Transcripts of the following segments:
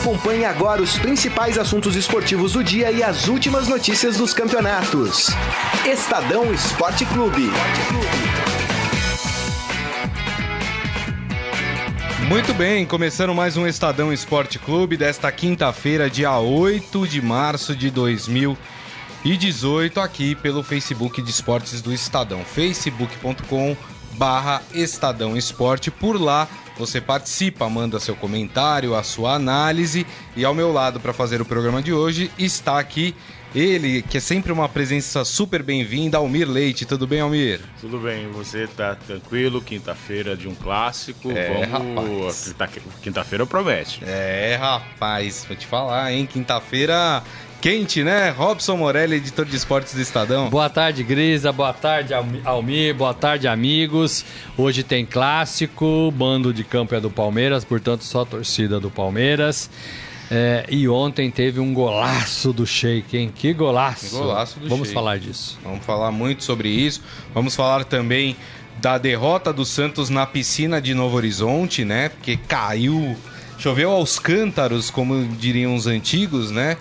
Acompanhe agora os principais assuntos esportivos do dia e as últimas notícias dos campeonatos. Estadão Esporte Clube. Muito bem, começando mais um Estadão Esporte Clube desta quinta-feira, dia 8 de março de 2018, aqui pelo Facebook de Esportes do Estadão, facebook.com barra Estadão Esporte. Por lá você participa, manda seu comentário, a sua análise e ao meu lado para fazer o programa de hoje está aqui ele, que é sempre uma presença super bem-vinda, Almir Leite. Tudo bem, Almir? Tudo bem, você tá tranquilo? Quinta-feira de um clássico. É, Vamos. Quinta-feira promete. É, rapaz, vou te falar, hein? Quinta-feira quente, né? Robson Morelli, editor de esportes do Estadão. Boa tarde, Grisa. Boa tarde, Almir. Boa tarde, amigos. Hoje tem clássico. Bando de campo é do Palmeiras, portanto, só torcida do Palmeiras. É, e ontem teve um golaço do Sheik, hein? Que golaço! Golaço do Vamos Sheik. falar disso. Vamos falar muito sobre isso. Vamos falar também da derrota do Santos na piscina de Novo Horizonte, né? Porque caiu, choveu aos cântaros, como diriam os antigos, né?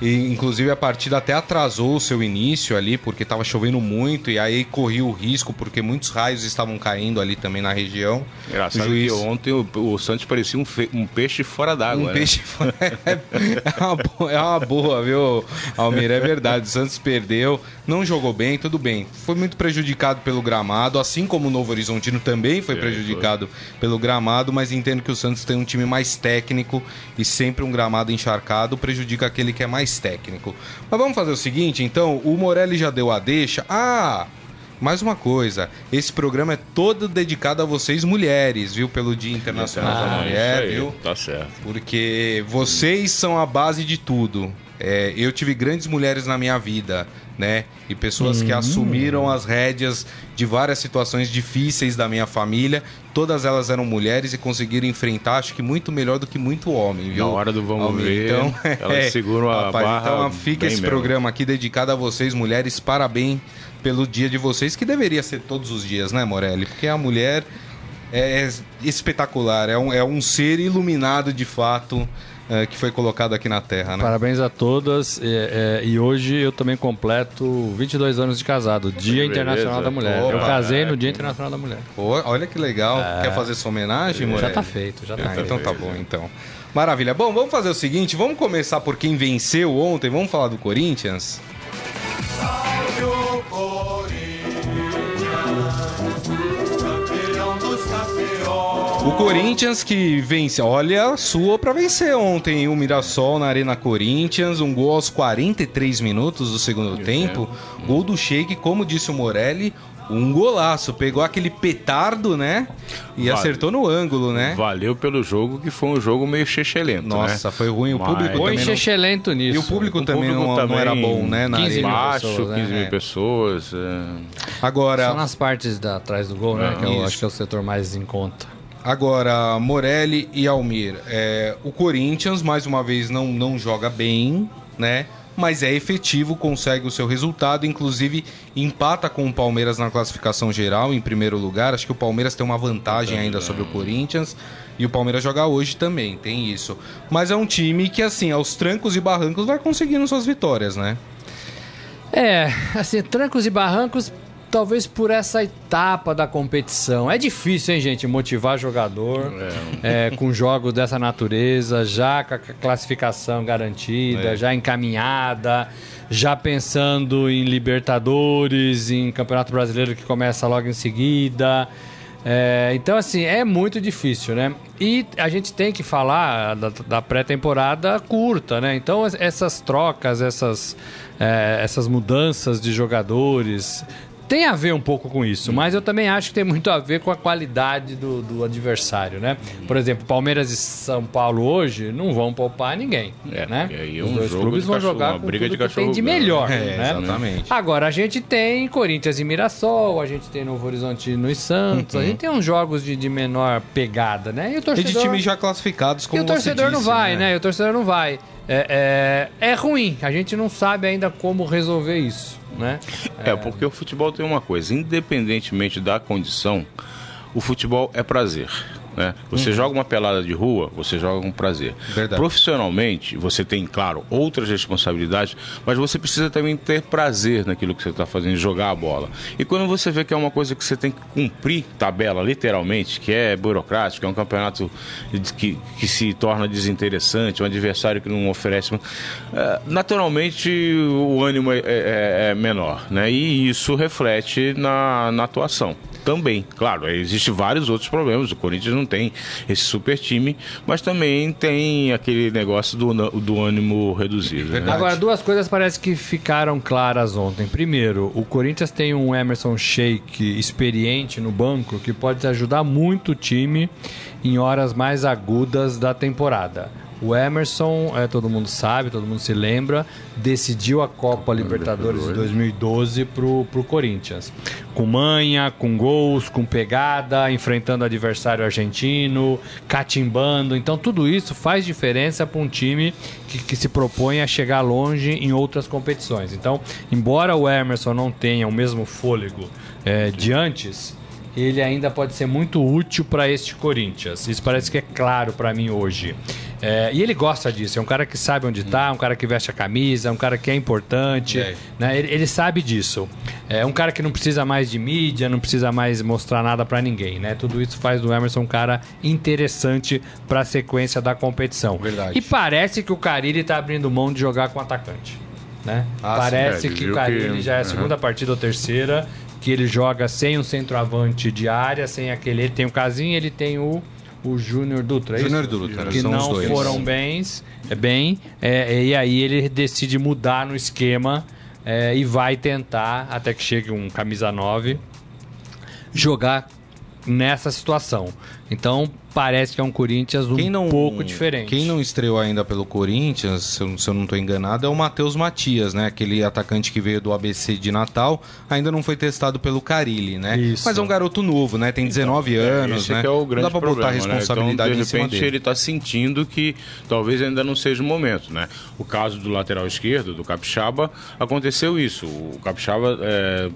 E, inclusive a partida até atrasou o seu início ali, porque estava chovendo muito, e aí corria o risco, porque muitos raios estavam caindo ali também na região. Engraçado o juiz... que ontem o, o Santos parecia um, fe... um peixe fora d'água. Um né? peixe fora. é, uma boa, é uma boa, viu, Almir? É verdade. O Santos perdeu, não jogou bem, tudo bem. Foi muito prejudicado pelo gramado, assim como o Novo Horizontino também foi prejudicado foi. pelo gramado, mas entendo que o Santos tem um time mais técnico e sempre um gramado encharcado prejudica aquele que é mais mais técnico. Mas vamos fazer o seguinte, então, o Morelli já deu a deixa. Ah, mais uma coisa, esse programa é todo dedicado a vocês mulheres, viu? Pelo Dia Internacional ah, da Mulher, aí, viu? Tá certo. Porque vocês são a base de tudo. É, eu tive grandes mulheres na minha vida, né? E pessoas que assumiram as rédeas de várias situações difíceis da minha família. Todas elas eram mulheres e conseguiram enfrentar, acho que muito melhor do que muito homem, viu? Na hora do vamos Almir. ver, então, elas é, seguram a rapaz, barra Então fica esse mesmo. programa aqui dedicado a vocês, mulheres. Parabéns pelo dia de vocês, que deveria ser todos os dias, né, Morelli? Porque a mulher é espetacular, é um, é um ser iluminado de fato é, que foi colocado aqui na Terra, né? Parabéns a todas. É, é, e hoje eu também completo 22 anos de casado, Dia beleza. Internacional da Mulher. Opa, eu casei no é, Dia Internacional da Mulher. Pô, olha que legal. Quer fazer sua homenagem, Morelli? Já tá feito, já tá Ah, feito. então tá bom, então. Maravilha. Bom, vamos fazer o seguinte, vamos começar por quem venceu ontem, vamos falar do Corinthians? Salve o Corinthians, O Corinthians que vence, olha, sua pra vencer ontem, o Mirassol na Arena Corinthians, um gol aos 43 minutos do segundo tempo, gol do Sheik, como disse o Morelli, um golaço, pegou aquele petardo, né? E Vale. acertou no ângulo, né? Valeu pelo jogo, que foi um jogo meio chechelento, Nossa, né? foi ruim, o público Mas- Foi também não... nisso. E o público O também, público não, não também, era bom, né? Na 15 arena. mil Baixo, pessoas, 15 né? mil pessoas. é. Agora, Só nas partes da, atrás do gol, né? Não, que eu isso. acho que é o setor mais em conta. Agora, Morelli e Almir, é, o Corinthians, mais uma vez, não, não joga bem, né? Mas é efetivo, consegue o seu resultado, inclusive empata com o Palmeiras na classificação geral, em primeiro lugar. Acho que o Palmeiras tem uma vantagem ainda sobre o Corinthians. E o Palmeiras joga hoje também, tem isso. Mas é um time que, assim, aos trancos e barrancos vai conseguindo suas vitórias, né? É, assim, trancos e barrancos, talvez por essa etapa da competição. É difícil, hein, gente, motivar jogador é, com jogos dessa natureza, já com a classificação garantida, É. já encaminhada, já pensando em Libertadores, em Campeonato Brasileiro que começa logo em seguida. É, então, assim, é muito difícil, né? E a gente tem que falar da, da pré-temporada curta, né? Então, es- essas trocas, essas, é, essas mudanças de jogadores. Tem a ver um pouco com isso, mas eu também acho que tem muito a ver com a qualidade do, do adversário, né? Por exemplo, Palmeiras e São Paulo hoje não vão poupar ninguém, É, né? e aí é Os um dois jogo clubes vão cachorro- jogar uma com briga tudo de que tem de cachorro melhor, É, né? exatamente. Agora, a gente tem Corinthians e Mirassol, a gente tem Novo Horizontino e Santos, a gente tem uns jogos de, de menor pegada, né? E o E torcedor, de times já classificados, como e o torcedor você não disse, vai, né? E o torcedor não vai. É, é, é ruim, a gente não sabe ainda como resolver isso, né? É, porque o futebol tem uma coisa, independentemente da condição, o futebol é prazer. Né? Você joga uma pelada de rua, você joga com prazer. Verdade. Profissionalmente, você tem, claro, outras responsabilidades, mas você precisa também ter prazer naquilo que você está fazendo, jogar a bola. E quando você vê que é uma coisa que você tem que cumprir tabela, literalmente, que é burocrático, é um campeonato que, que se torna desinteressante, um adversário que não oferece. eh, naturalmente, o ânimo é, é- é menor, né? E isso reflete na, na atuação. Também, claro, existem vários outros problemas. O Corinthians não tem esse super time, mas também tem aquele negócio do, do ânimo reduzido. né? Agora, duas coisas parece que ficaram claras ontem. Primeiro, o Corinthians tem um Emerson Sheik experiente no banco que pode ajudar muito o time em horas mais agudas da temporada. O Emerson, é, todo mundo sabe, todo mundo se lembra, decidiu a Copa Libertadores de 2012 pro, pro Corinthians. Com manha, com gols, com pegada, enfrentando adversário argentino, catimbando. Então tudo isso faz diferença para um time que, que se propõe a chegar longe em outras competições. Então, embora o Emerson não tenha o mesmo fôlego é, de antes, ele ainda pode ser muito útil para este Corinthians. Isso parece que é claro para mim hoje. É, e ele gosta disso, é um cara que sabe onde está, um cara que veste a camisa, um cara que é importante, né? ele, ele sabe disso. É um cara que não precisa mais de mídia, não precisa mais mostrar nada para ninguém, né? Tudo isso faz do Emerson um cara interessante para a sequência da competição. Verdade. E parece que o Carilli tá abrindo mão de jogar com atacante, né? Ah, parece sim, é, que o Carilli que- já é a segunda partida ou terceira que ele joga sem um centroavante de área, sem aquele. Ele tem o Casim, ele tem o, o Júnior Dutra. é Júnior? Dutra, Que os não foram bens, é bem. é, e aí ele decide mudar no esquema é, e vai tentar, até que chegue um camisa 9, jogar nessa situação. Então parece que é um Corinthians um Quem não, pouco diferente. Quem não estreou ainda pelo Corinthians, se eu, se eu não estou enganado, é o Matheus Matias, né? Aquele atacante que veio do ABC de Natal, ainda não foi testado pelo Carilli, né? Isso. Mas é um garoto novo, né? Tem 19 anos, Esse né? que é o Não grande dá pra problema, botar a né? responsabilidade então, em de cima repente dele. ele está sentindo que talvez ainda não seja o momento, né? O caso do lateral esquerdo, do Capixaba, aconteceu isso. O Capixaba é, é,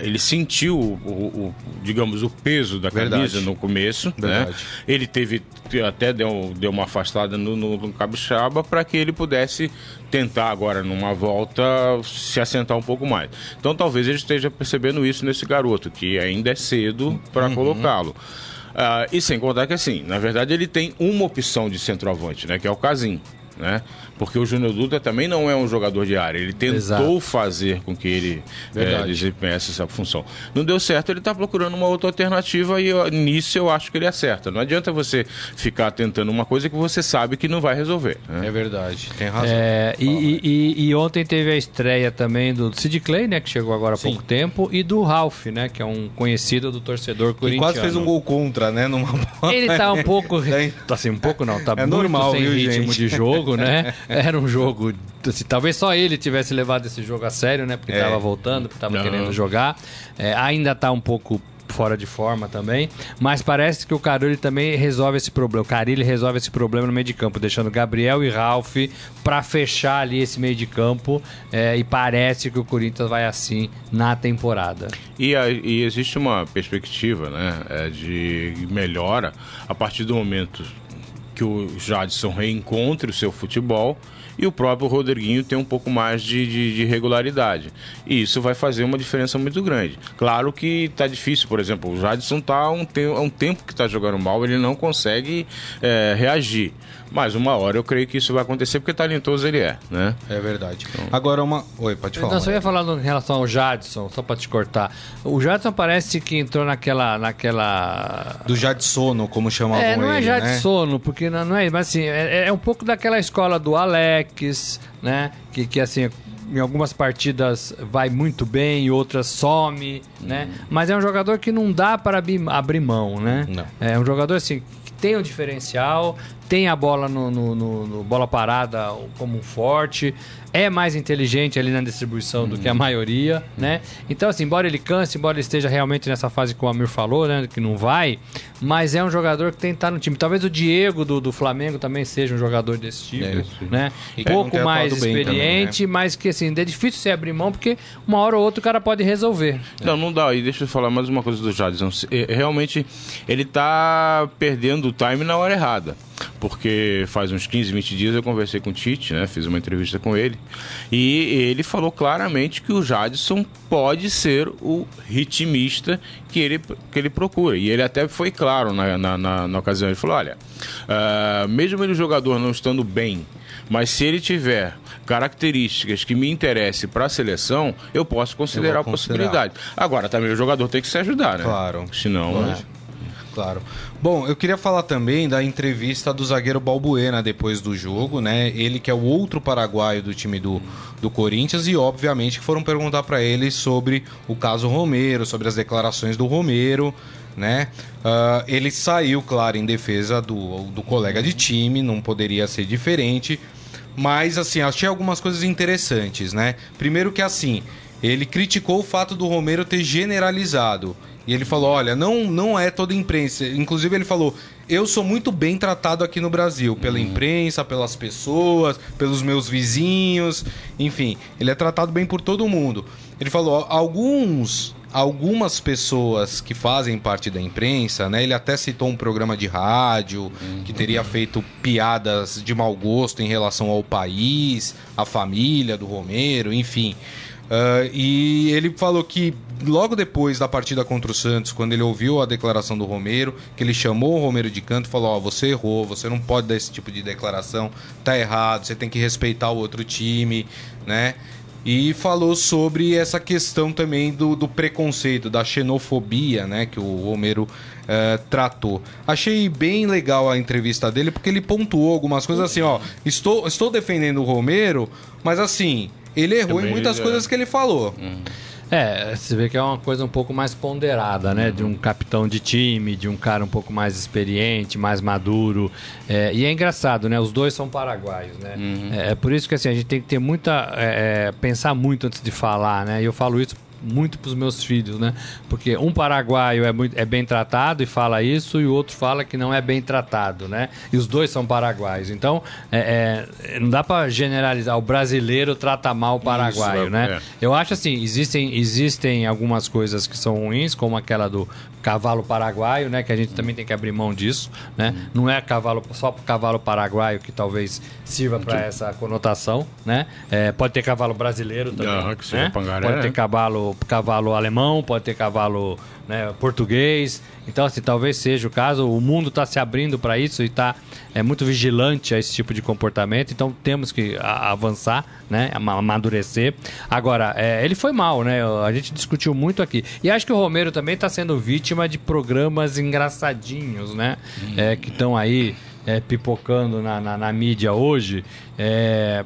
ele sentiu o, o- digamos o peso da camisa Verdade. no começo, né? Verdade. Ele teve até deu, deu uma afastada no, no, no Capixaba para que ele pudesse tentar agora numa volta se assentar um pouco mais. Então talvez ele esteja percebendo isso nesse garoto que ainda é cedo para colocá-lo. Ah, e sem contar que assim, na verdade ele tem uma opção de centroavante, né, que é o Casim. Né? Porque o Júnior Dutra também não é um jogador de área. Ele tentou Exato. fazer com que ele Verdade. eh, desempenhasse essa função. Não deu certo, ele está procurando uma outra alternativa e eu- nisso eu acho que ele acerta. Não adianta você ficar tentando uma coisa que você sabe que não vai resolver. né? É verdade, tem razão. É, e, e- e- e ontem teve a estreia também do Sid Clay, né, que chegou agora há pouco tempo, e do Ralph, né, que é um conhecido do torcedor corintiano. quase fez um gol contra, né? Numa bola. Ele tá um pouco. É. Assim, um pouco não, tá É muito normal, sem viu, ritmo gente? de jogo, né? Era um jogo. Assim, talvez só ele tivesse levado esse jogo a sério, né? Porque É. tava voltando, porque tava Não. querendo jogar. É, ainda tá um pouco fora de forma também, mas parece que o Carilli também resolve esse problema. O Carilli resolve esse problema no meio de campo, deixando Gabriel e Ralph para fechar ali esse meio de campo. é, e parece que o Corinthians vai assim na temporada. E, a- e existe uma perspectiva né, é, de melhora a partir do momento que o Jadson reencontre o seu futebol e o próprio Rodriguinho tem um pouco mais de, de- de regularidade. E isso vai fazer uma diferença muito grande. Claro que está difícil, por exemplo, o Jadson está há um, te há um tempo que está jogando mal, ele não consegue é, reagir. Mas uma hora eu creio que isso vai acontecer porque talentoso ele é, né? É verdade. Agora uma. Oi, pode falar. Não, só ia falar em relação ao Jadson, só pra te cortar. O Jadson parece que entrou naquela. naquela... Do Jadsono, como chamavam É, não é ele, já né? de sono, porque não, não é, mas assim, é, é um pouco daquela escola do Alex, né? Que, que assim, em algumas partidas vai muito bem, em outras some, né? Mas é um jogador que não dá para abrir, abrir mão, né? Não. É um jogador assim que tem um diferencial, tem a bola no, no- no- no bola parada como um forte. é mais inteligente ali na distribuição do que a maioria, né? Então, assim, embora ele canse, embora ele esteja realmente nessa fase que o Amir falou, né? Que não vai, mas é um jogador que tem que estar no time. Talvez o Diego do, do Flamengo também seja um jogador desse tipo, É, né? E Pouco mais atuado bem experiente, mas que, assim, é difícil você abrir mão, porque uma hora ou outra o cara pode resolver. Não, não dá. E deixa eu falar mais uma coisa do Jadson. É, Realmente, ele tá perdendo o time na hora errada. Porque faz uns 15, 20 dias eu conversei com o Tite, né? Fiz uma entrevista com ele. E ele falou claramente que o Jadson pode ser o ritmista que ele, que ele procura. E ele até foi claro na, na, na- na ocasião. Ele falou: olha, ah, mesmo ele jogador não estando bem, mas se ele tiver características que me interessem para a seleção, eu posso considerar Eu a considerar. possibilidade. Agora, também o jogador tem que se ajudar, né? Claro. Senão. Lógico. Claro. Bom, eu queria falar também da entrevista do zagueiro Balbuena depois do jogo, né? Ele que é o outro paraguaio do time do, do Corinthians e obviamente foram perguntar para ele sobre o caso Romero, sobre as declarações do Romero, né? Ah, ele saiu, claro, em defesa do, do colega de time, não poderia ser diferente. Mas, assim, achei algumas coisas interessantes, né? Primeiro que, assim, ele criticou o fato do Romero ter generalizado. E ele falou, olha, não, não é toda imprensa. Inclusive, ele falou, eu sou muito bem tratado aqui no Brasil. Pela imprensa, pelas pessoas, pelos meus vizinhos. Enfim, ele é tratado bem por todo mundo. Ele falou, alguns... Algumas pessoas que fazem parte da imprensa, né? Ele até citou um programa de rádio que teria feito piadas de mau gosto em relação ao país, à família do Romero, enfim. Ah, e ele falou que logo depois da partida contra o Santos, quando ele ouviu a declaração do Romero, que ele chamou o Romero de canto e falou: Ó, você errou, você não pode dar esse tipo de declaração, tá errado, você tem que respeitar o outro time, né? E falou sobre essa questão também do, do preconceito, da xenofobia, né? Que o Romero eh, tratou. Achei bem legal a entrevista dele, porque ele pontuou algumas coisas assim, ó. Estou, estou defendendo o Romero, mas assim, ele errou em Também muitas ele- coisas que ele falou. É, você vê que é uma coisa um pouco mais ponderada, né? De um capitão de time, de um cara um pouco mais experiente, mais maduro. É, e é engraçado, né? Os dois são paraguaios, né? É, é por isso que assim, a gente tem que ter muita. é, é, pensar muito antes de falar, né? E eu falo isso muito para os meus filhos, né? Porque um paraguaio é, muito, é bem tratado e fala isso, e o outro fala que não é bem tratado, né? E os dois são paraguaios. Então, é, é, não dá para generalizar. O brasileiro trata mal o paraguaio, é, né? é. Eu acho assim, existem, existem algumas coisas que são ruins, como aquela do cavalo paraguaio, né? Que a gente também tem que abrir mão disso, né? Não é cavalo só cavalo paraguaio que talvez sirva para essa conotação, né? É, pode ter cavalo brasileiro também, que né? pangaré, Pode ter né? cavalo, cavalo alemão, pode ter cavalo né, português. Então, assim, talvez seja o caso. O mundo está se abrindo para isso e está é, muito vigilante a esse tipo de comportamento. Então, temos que avançar, né, ama- amadurecer. Agora, é, ele foi mal, né? A gente discutiu muito aqui. E acho que o Romero também está sendo vítima de programas engraçadinhos, né? É, que estão aí é, pipocando na, na- na mídia hoje. É,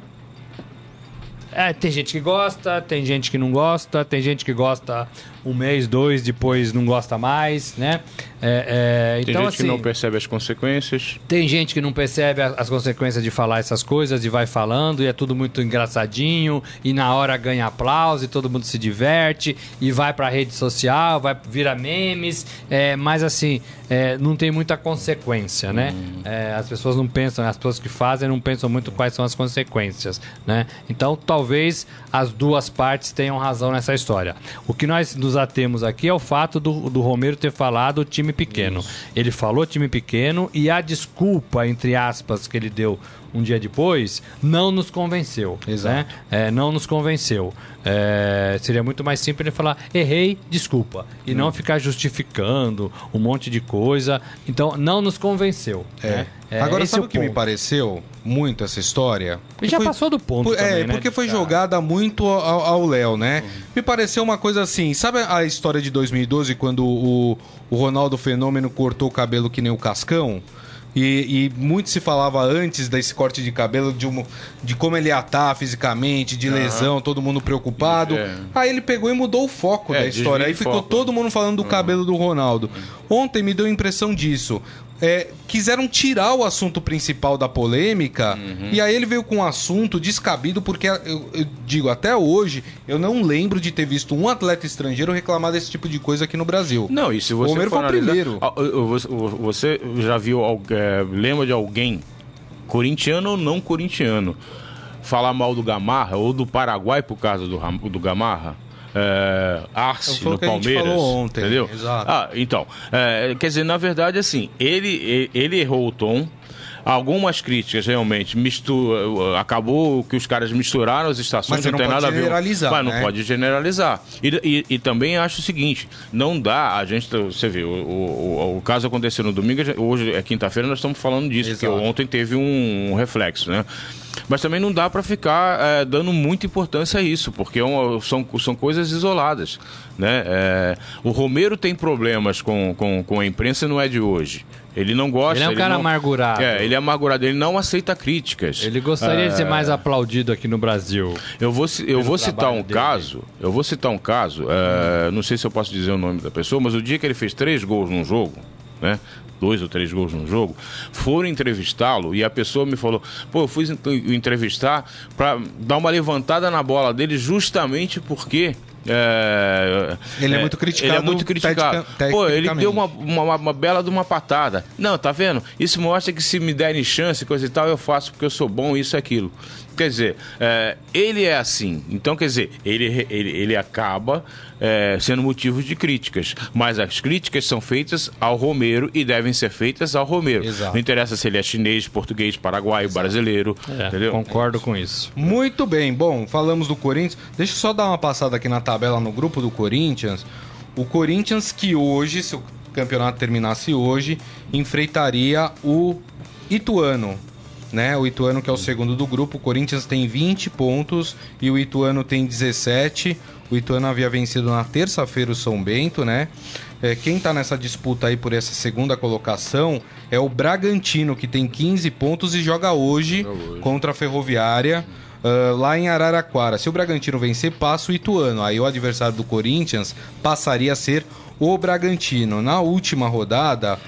é, tem gente que gosta, tem gente que não gosta, tem gente que gosta um mês, dois, depois não gosta mais, né? É, é, Tem então, gente assim, que não percebe as consequências. tem gente que não percebe a- as consequências de falar essas coisas e vai falando, e é tudo muito engraçadinho, e na hora ganha aplauso, e todo mundo se diverte, e vai pra rede social, vai vira memes, é, mas assim, é, não tem muita consequência, né? É, as pessoas não pensam, as pessoas que fazem não pensam muito quais são as consequências, né? Então, talvez as duas partes tenham razão nessa história. O que nós nos atemos aqui é o fato do, do Romero ter falado time pequeno. Ele falou time pequeno e a desculpa, entre aspas, que ele deu um dia depois, não nos convenceu. Exato. Né? É, não nos convenceu. É, seria muito mais simples ele falar, errei, desculpa. E não ficar justificando um monte de coisa. Então, não nos convenceu. É. né? É, Agora, sabe é o que me ponto. pareceu muito essa história? Já passou do ponto Por- também, é, né, porque foi jogada muito ao Léo, né? Me pareceu uma coisa assim. Sabe a história de 2012, quando o, o Ronaldo Fenômeno cortou o cabelo que nem o Cascão? E, e muito se falava antes desse corte de cabelo de, um, de como ele ia estar fisicamente, de lesão, todo mundo preocupado. É. Aí ele pegou e mudou o foco É, da história. Aí ficou foco. todo mundo falando do cabelo do Ronaldo. Ontem me deu a impressão disso. É, quiseram tirar o assunto principal da polêmica Uhum. e aí ele veio com um assunto descabido porque eu, eu digo até hoje eu não lembro de ter visto um atleta estrangeiro reclamar desse tipo de coisa aqui no Brasil. Não, e se você Romero for foi o primeiro. Ah, ah, Você, você já viu, é, lembra de alguém, corintiano ou não corintiano, falar mal do Gamarra ou do Paraguai por causa do, do Gamarra? É, Arce no Palmeiras. ontem, Entendeu? exato. Ah, então. é, quer dizer, na verdade, assim, ele, ele errou o tom. Algumas críticas realmente mistu... acabou que os caras misturaram as estações, Mas não, não tem nada a ver. Mas não né? pode generalizar. E, e- e também acho o seguinte: não dá, a gente, você vê, o, o- o caso aconteceu no domingo, hoje é quinta-feira, nós estamos falando disso, Exato. porque ontem teve um, um reflexo, né? Mas também não dá para ficar é, dando muita importância a isso, porque é são, são coisas isoladas. Né? É, o Romero tem problemas com, com, com a imprensa, não é de hoje. Ele não gosta. Ele é um cara não- amargurado. É, ele é amargurado, ele não aceita críticas. Ele gostaria de ser mais aplaudido aqui no Brasil. Eu vou, eu vou citar um dele. caso, eu vou citar um caso, é, não sei se eu posso dizer o nome da pessoa, mas o dia que ele fez três gols num jogo, né? Dois ou três gols num jogo, foram entrevistá-lo e a pessoa me falou: pô, eu fui en- entrevistar para dar uma levantada na bola dele justamente porque. é, Ele é muito criticado Ele é muito criticado. Pô, ele deu uma, uma, uma bela de uma patada. Não, tá vendo? Isso mostra que se me derem chance, coisa e tal, eu faço porque eu sou bom, isso e aquilo. Quer dizer, é, ele é assim. Então, quer dizer, ele, ele, ele acaba é, sendo motivo de críticas. Mas as críticas são feitas ao Romero e devem ser feitas ao Romero. Exato. Não interessa se ele é chinês, português, paraguaio, brasileiro. É, entendeu? concordo com isso. Muito bem, bom, falamos do Corinthians. Deixa eu só dar uma passada aqui na tabela no grupo do Corinthians. O Corinthians que hoje, se o campeonato terminasse hoje, enfrentaria o Ituano. Né? O Ituano que é o segundo do grupo. O Corinthians tem 20 pontos e o Ituano tem 17. O Ituano havia vencido na terça-feira o São Bento, né? É, quem tá nessa disputa aí por essa segunda colocação é o Bragantino, que tem 15 pontos e joga hoje, contra a Ferroviária. ah, lá em Araraquara. Se o Bragantino vencer, passa o Ituano. Aí o adversário do Corinthians passaria a ser o Bragantino. Na última rodada,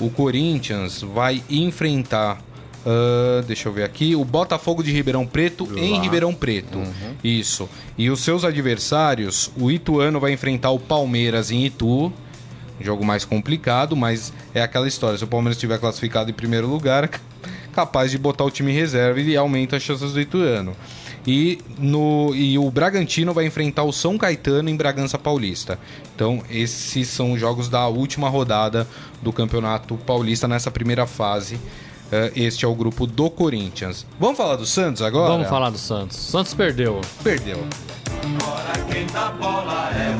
o Corinthians vai enfrentar. Ah, deixa eu ver aqui. O Botafogo de Ribeirão Preto em Ribeirão Preto. Isso. E os seus adversários, o Ituano vai enfrentar o Palmeiras em Itu. Jogo mais complicado, mas é aquela história. Se o Palmeiras estiver classificado em primeiro lugar, capaz de botar o time em reserva e aumenta as chances do Ituano. E, no, e o Bragantino vai enfrentar o São Caetano em Bragança Paulista. Então, esses são os jogos da última rodada do Campeonato Paulista nessa primeira fase. Eh, Este é o grupo do Corinthians. Vamos falar do Santos agora? Vamos falar do Santos. Santos perdeu. Perdeu. É.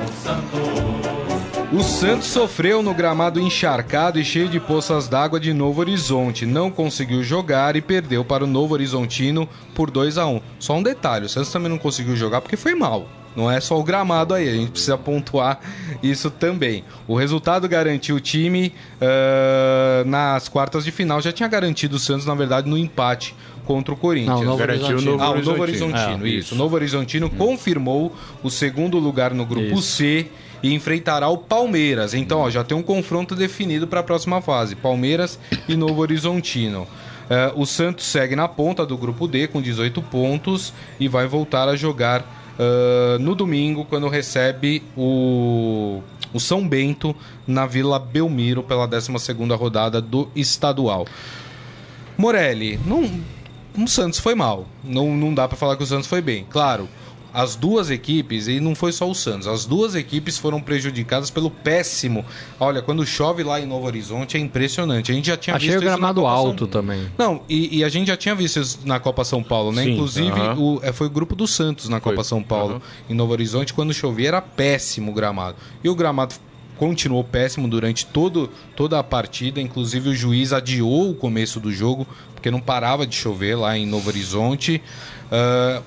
O Santos sofreu no gramado encharcado e cheio de poças d'água de Novo Horizonte. Não conseguiu jogar e perdeu para o Novo Horizontino por 2 a 1 Só um detalhe: o Santos também não conseguiu jogar porque foi mal. Não é só o gramado aí, a gente precisa pontuar isso também. O resultado garantiu o time ah, nas quartas de final. Já tinha garantido o Santos, na verdade, no empate contra o Corinthians. Não, Novo Garantiu o Horizontino. Novo Ah, o Novo Horizontino. Horizontino, É, isso. O Novo Horizontino confirmou o segundo lugar no grupo Isso. C e enfrentará o Palmeiras. Então, ó, já tem um confronto definido para a próxima fase: Palmeiras e Novo Horizontino. Eh, o Santos segue na ponta do grupo D com 18 pontos e vai voltar a jogar ah, no domingo, quando recebe o, o São Bento na Vila Belmiro pela 12 rodada do estadual. Morelli, não, o Santos foi mal. Não, não dá pra falar que o Santos foi bem. Claro, as duas equipes, e não foi só o Santos, as duas equipes foram prejudicadas pelo péssimo. Olha, quando chove lá em Novo Horizonte é impressionante. A gente já tinha Achei visto o isso na gramado Copa São- alto também. Não, e, e a gente já tinha visto isso na Copa São Paulo, né? Sim, Inclusive, aham. o, é, foi o grupo do Santos na Copa Foi, São Paulo, aham. em Novo Horizonte, quando chovia era péssimo o gramado. E o gramado continuou péssimo durante todo, toda a partida, inclusive o juiz adiou o começo do jogo, porque não parava de chover lá em Novo Horizonte. Ah,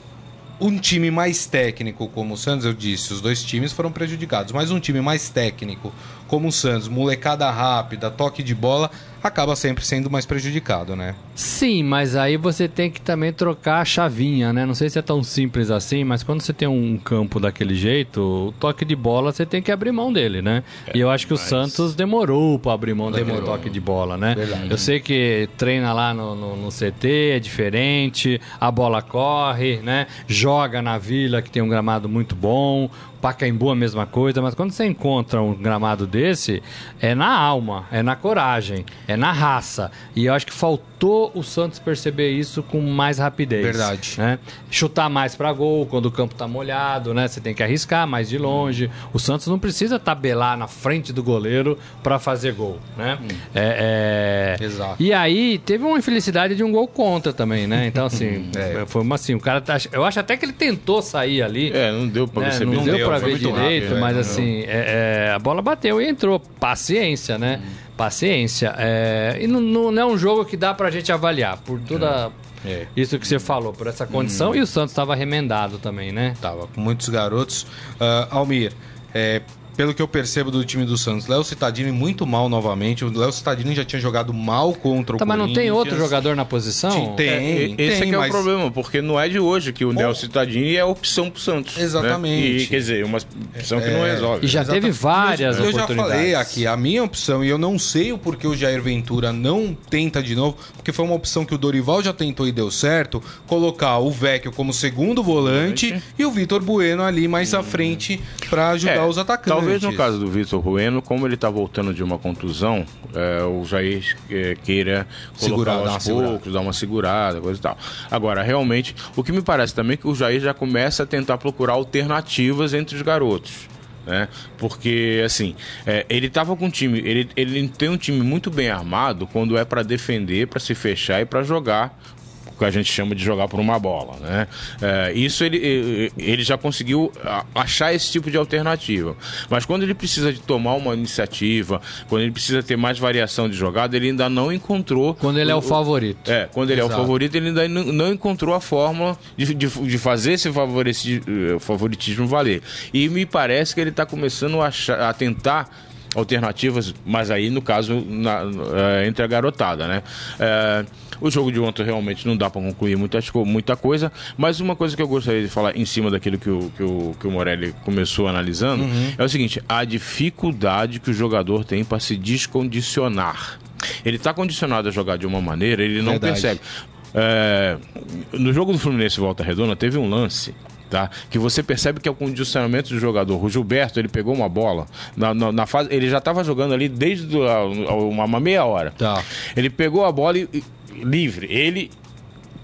um time mais técnico como o Santos, eu disse, os dois times foram prejudicados, mas um time mais técnico como o Santos, molecada rápida, toque de bola, acaba sempre sendo mais prejudicado, né? Sim, mas aí você tem que também trocar a chavinha, né? Não sei se é tão simples assim, mas quando você tem um campo daquele jeito, o toque de bola você tem que abrir mão dele, né? e eu acho que o Santos demorou para abrir mão daquele toque de bola, né? Eu sei que treina lá no, no, no CT, é diferente, a bola corre, né? Joga na vila que tem um gramado muito bom, Pacaembu a mesma coisa, mas quando você encontra um gramado desse, é na alma, é na coragem, é na raça. E eu acho que faltou o Santos perceber isso com mais rapidez. Verdade. Né? Chutar mais para gol quando o campo tá molhado, né? Você tem que arriscar mais de longe. O Santos não precisa tabelar na frente do goleiro para fazer gol, né? É, é... Exato. E aí teve uma infelicidade de um gol contra também, né? Então assim, É. foi uma assim, o cara tá, eu acho até que ele tentou sair ali. É, não deu pra né? perceber. Não deu foi ver direito, rápido, mas é, não assim, é, é, a bola bateu e entrou. Paciência, né? Paciência. É, e não, não- não é um jogo que dá pra gente avaliar, por toda É. isso que você falou, por essa condição. E o Santos estava remendado também, né? Tava com muitos garotos. Ah, Almir, é, pelo que eu percebo do time do Santos, Léo Cittadini muito mal novamente. O Léo Cittadini já tinha jogado mal contra o Tá, mas não tem outro Corinthians. jogador na posição? Tem, É, tem, esse é que é o mas- problema, porque não é de hoje que o Nelson Cittadini é a opção pro Santos. né? Exatamente. E, quer dizer, uma opção que não É. resolve. E já Exatamente. teve várias eu, eu já oportunidades. falei aqui, a minha opção, e eu não sei o porquê o Jair Ventura não tenta de novo, porque foi uma opção que o Dorival já tentou e deu certo, colocar o Vecchio como segundo volante e o Vitor Bueno ali mais à frente pra ajudar É, os atacantes. Talvez no caso do Vitor Rueno, como ele tá voltando de uma contusão, é, o Jair é, queira Segurar, aos segurada. poucos, dar uma segurada, coisa e tal. Agora, realmente, o que me parece também é que o Jair já começa a tentar procurar alternativas entre os garotos. Né? Porque, assim, é, ele tava com um time, ele, ele tem um time muito bem armado quando é para defender, para se fechar e para jogar que a gente chama de jogar por uma bola, né? É, isso ele, ele- já conseguiu achar esse tipo de alternativa. Mas quando ele precisa de tomar uma iniciativa, quando ele precisa ter mais variação de jogada, ele ainda não encontrou. Quando ele é o favorito. É, quando ele é o Exato. favorito, ele ainda não, não encontrou a fórmula de, de, de fazer esse eh, favoritismo valer. E me parece que ele está começando a, achar- a tentar alternativas, mas aí no caso na- eh, entre a garotada, né? Eh, o jogo de ontem realmente não dá para concluir muitas, co- muita coisa, mas uma coisa que eu gostaria de falar em cima daquilo que o, que o, que o Morelli começou analisando é o seguinte: a dificuldade que o jogador tem para se descondicionar. Ele está condicionado a jogar de uma maneira, ele não Verdade. percebe. É, no jogo do Fluminense Volta Redonda teve um lance tá? que você percebe que é o condicionamento do jogador. O Gilberto ele pegou uma bola na, na- na fase, ele já estava jogando ali desde do- a- uma, meia hora. Tá. Ele pegou a bola e- livre. Ele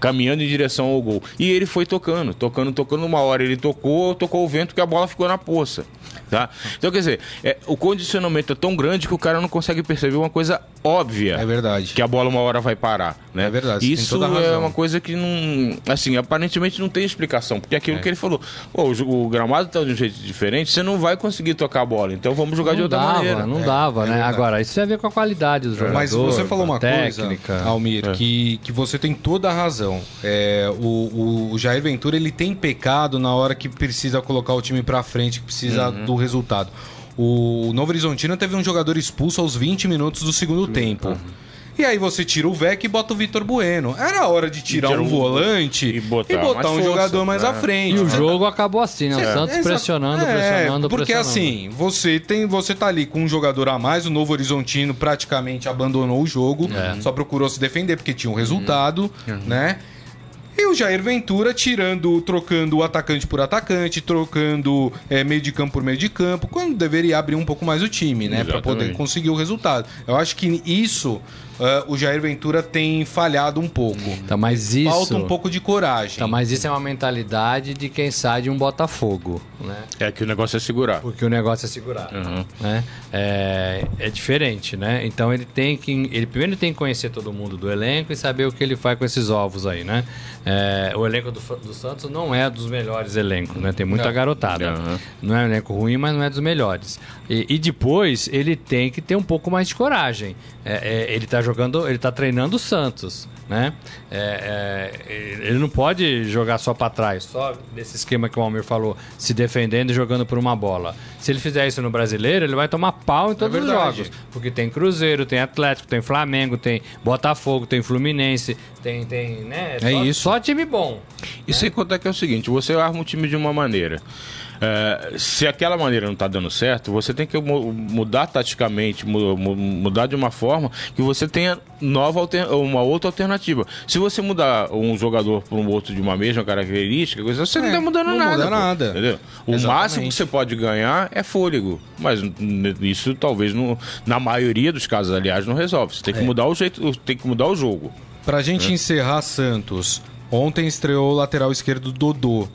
caminhando em direção ao gol. E ele foi tocando, tocando, tocando. Uma hora ele tocou, tocou o vento que a bola ficou na poça. Tá? Então, quer dizer, é, o condicionamento é tão grande que o cara não consegue perceber uma coisa óbvia. É verdade. Que a bola uma hora vai parar. Né? É verdade, Isso toda a é uma coisa que não. Assim, aparentemente não tem explicação. Porque é aquilo que ele falou. Pô, o, o gramado tá de um jeito diferente, você não vai conseguir tocar a bola. Então vamos jogar de não outra dava, maneira. não dava, é né? Agora, isso tem a ver com a qualidade do jogador. Mas você falou uma técnica. coisa, Almir, que, que você tem toda a razão. É, o, o Jair Ventura ele tem pecado na hora que precisa colocar o time pra frente, que precisa do resultado. O Novo Horizontino teve um jogador expulso aos 20 minutos do segundo tempo. E aí você tira o Vec e bota o Vitor Bueno. Era a hora de tirar Tira um um- volante e botar um mais força, jogador mais né? à frente. E o jogo acabou assim, né? O Santos Exato. pressionando, É, pressionando, porque pressionando. assim, você tem, você tá ali com um jogador a mais, o Novo Horizontino praticamente abandonou o jogo, É. só procurou se defender porque tinha um resultado, Uhum. né? E o Jair Ventura tirando, trocando o atacante por atacante, trocando é, meio de campo por meio de campo, quando deveria abrir um pouco mais o time, né? Pra poder conseguir o resultado. Eu acho que isso ah, o Jair Ventura tem falhado um pouco. Tá, mas isso... Falta um pouco de coragem. Tá, mas isso é uma mentalidade de quem sai de um Botafogo, né? É que o negócio é segurar. Porque o negócio é segurar, Uhum. né? É, é diferente, né? Então ele tem que... Ele primeiro tem que conhecer todo mundo do elenco e saber o que ele faz com esses ovos aí, né? É, o elenco do, do Santos não é dos melhores elencos, né? Tem muita Não. garotada. Uhum. Não é um elenco ruim, mas não é dos melhores. E, e depois ele tem que ter um pouco mais de coragem. É, é, ele tá jogando, ele tá treinando o Santos, né? É, é, ele não pode jogar só para trás, só nesse esquema que o Almir falou, se defendendo e jogando por uma bola. Se ele fizer isso no brasileiro, ele vai tomar pau em todos os verdade. jogos. Porque tem Cruzeiro, tem Atlético, tem Flamengo, tem Botafogo, tem Fluminense, tem, tem né? É só, isso. Só time bom. E sem contar que é o seguinte, você arma um time de uma maneira. É, se aquela maneira não está dando certo, você tem que mu- mudar taticamente, mu- mu- mudar de uma forma que você tenha nova uma outra alternativa. Se você mudar um jogador para um outro de uma mesma característica, você não É, está mudando não nada. muda pô, nada. entendeu? O Exatamente. máximo que você pode ganhar é fôlego. Mas isso talvez no- na maioria dos casos, aliás, não resolve. Você tem que mudar o jeito, tem que mudar o jogo. Pra É. gente encerrar Santos, ontem estreou o lateral esquerdo Dodô.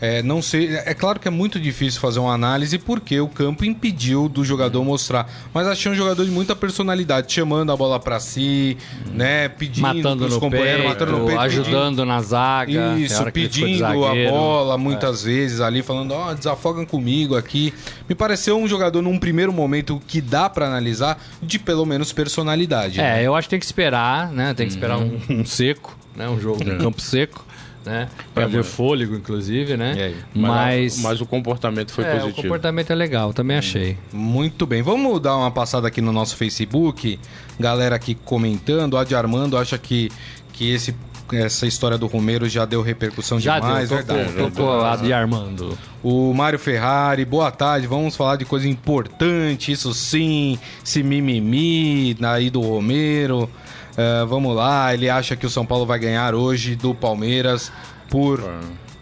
É, não sei, é claro que é muito difícil fazer uma análise porque o campo impediu do jogador mostrar. Mas achei um jogador de muita personalidade, chamando a bola pra si, né, pedindo Matando pros no companheiros, peito, matando no peito, pedindo- ajudando na zaga. Isso, pedindo a zagueiro. É. bola muitas vezes ali, falando, ó, desafogam comigo aqui. Me pareceu um jogador num primeiro momento que dá pra analisar de pelo menos personalidade. né? É, eu acho que tem que esperar, né? Tem que esperar um, um seco, né? Um jogo, um campo seco, né? Pra É, ver mas- fôlego, inclusive, né? Aí? Mas, mas o comportamento foi é, o positivo. comportamento é legal, também achei. Muito bem, vamos dar uma passada aqui no nosso Facebook. Galera aqui comentando, a de Armando acha que, que esse, essa história do Romero já deu repercussão Já demais, deu, verdade. tocou, tocou a de Armando. O Mário Ferrari, boa tarde, vamos falar de coisa importante, isso sim, esse mimimi aí do Romero. É, vamos lá, ele acha que o São Paulo vai ganhar hoje do Palmeiras por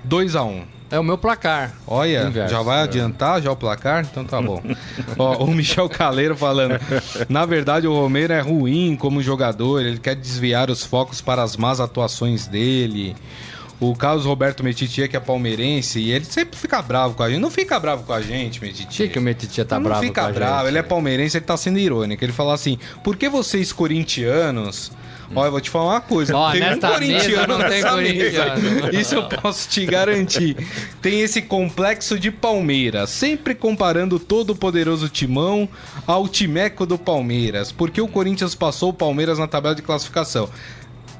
2 a 1 É o meu placar. Olha, Inverso. já vai adiantar já o placar? Então tá bom. Ó, o Michel Caleiro falando. Na verdade, o Romero é ruim como jogador, ele quer desviar os focos para as más atuações dele. O Carlos Roberto Metitia, que é palmeirense, e ele sempre fica bravo com a gente. Não fica bravo com a gente, Metitia. Achei que o Metitia tá não bravo fica com a bravo, gente. ele é palmeirense, ele tá sendo irônico. Ele fala assim: por que vocês corintianos. Olha, eu vou te falar uma coisa. Ó, tem um mesa não tem corintiano. mesa. Isso eu posso te garantir. Tem esse complexo de Palmeiras, sempre comparando todo o poderoso timão ao timeco do Palmeiras. Porque o Corinthians passou o Palmeiras na tabela de classificação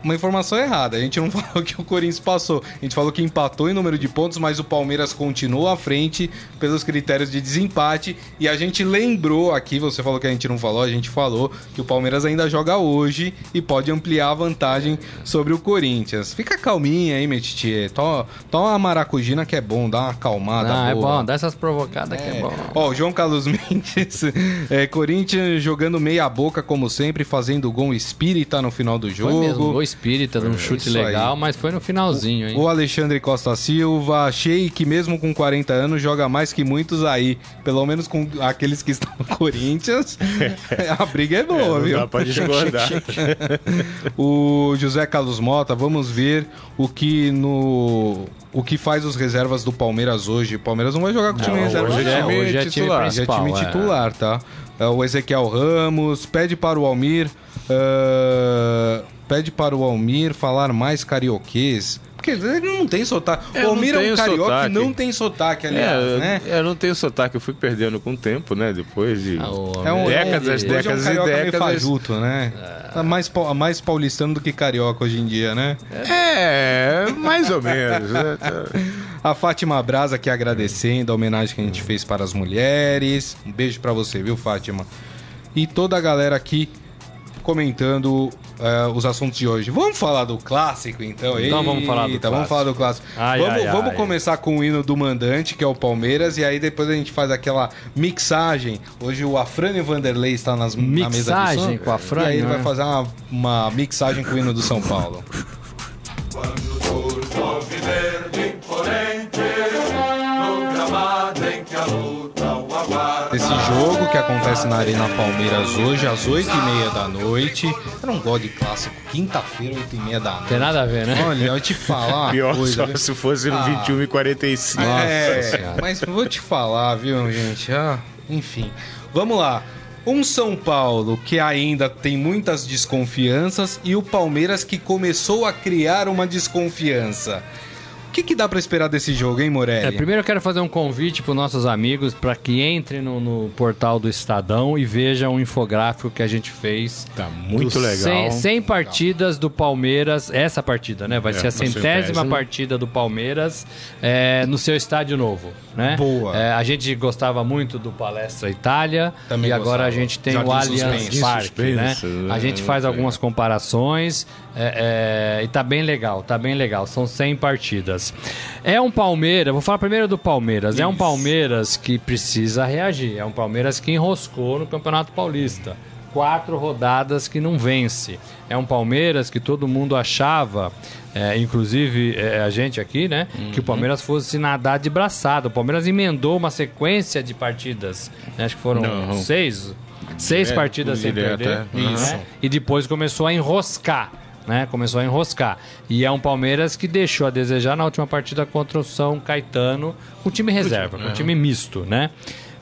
uma informação errada. A gente não falou que o Corinthians passou. A gente falou que empatou em número de pontos, mas o Palmeiras continua à frente pelos critérios de desempate. E a gente lembrou aqui, você falou que a gente não falou, a gente falou que o Palmeiras ainda joga hoje e pode ampliar a vantagem sobre o Corinthians. Fica calminha aí, Metitie. Toma, toma uma maracujina que é bom, dá uma acalmada. Ah, é bom, dá essas provocadas que é bom. Ó, o João Carlos Mendes, é, Corinthians jogando meia boca como sempre, fazendo gol espírita no final do jogo. Foi mesmo, gol espírita, de um chute isso aí. legal, mas foi no finalzinho, hein? O Alexandre Costa Silva, achei que mesmo com 40 anos joga mais que muitos aí. Pelo menos com aqueles que estão no Corinthians. A briga é boa, não viu? dá pra discordar. o José Carlos Mota, vamos ver o que no o que faz os reservas do Palmeiras hoje. O Palmeiras não vai jogar com o time Não, reserva, hoje é não. time hoje é titular. Hoje é time é. titular, tá? É o Ezequiel Ramos, pede para o Almir. ah, pede para o Almir falar mais carioquês. Porque ele não tem sotaque. É, o Almir é um carioca sotaque. que não tem sotaque, aliás, É, né? eu não tenho sotaque, eu fui perdendo com o tempo, né? Depois de. Ah, o É um, Décadas, é um décadas e carioca meio décadas. fajuto, né? Tá mais, mais paulistano do que carioca hoje em dia, né? É, mais ou menos. né? A Fátima Brasa aqui agradecendo a homenagem que a gente fez para as mulheres. Um beijo pra você, viu, Fátima? E toda a galera aqui comentando eh, os assuntos de hoje. Vamos falar do clássico, então? Então vamos falar do Eita, Vamos clássico. falar do clássico. Ai, vamos ai, vamos ai. começar com o hino do mandante, que é o Palmeiras, e aí depois a gente faz aquela mixagem. Hoje o Afrânio Vanderlei está nas, na mesa de Mixagem som. com o Afrânio, E aí ele vai né? fazer uma, uma mixagem com o hino do São Paulo. Esse jogo que acontece na Arena Palmeiras hoje, às 8h30 da noite. Eu não gosto de clássico. Quinta-feira, 8h30 da noite. Tem nada a ver, né? Olha, eu te falar Pior coisa. só se fosse no Ah. 21 e 45. é, Senhora. mas vou te falar, viu, gente? Ah, enfim. Vamos lá. Um São Paulo que ainda tem muitas desconfianças e o Palmeiras que começou a criar uma desconfiança. Que, que dá pra esperar desse jogo, hein, Morelli? É, primeiro eu quero fazer um convite para os nossos amigos para que entrem no, no portal do Estadão e vejam o infográfico que a gente fez. Tá muito legal. 100, 100 partidas do Palmeiras, essa partida, né? Vai É, ser a centésima partida do Palmeiras é, no seu estádio novo, né? Boa. É, a gente gostava muito do Palestra Itália Também e agora gostava. a gente tem Jardim o Allianz. Parque, né? A gente faz é, algumas comparações é, é, e tá bem legal, tá bem legal. São 100 partidas. É um Palmeiras, vou falar primeiro do Palmeiras. É um Palmeiras que precisa reagir. É um Palmeiras que enroscou no Campeonato Paulista. Quatro rodadas que não vence. É um Palmeiras que todo mundo achava, é, inclusive é, a gente aqui, né? Que o Palmeiras fosse nadar de braçada. O Palmeiras emendou uma sequência de partidas. né, Acho que foram Não. seis, seis É, partidas sem perder. né? Isso. E depois começou a enroscar. Né? Começou a enroscar. E é um Palmeiras que deixou a desejar na última partida contra o São Caetano, com time reserva, com time misto, né?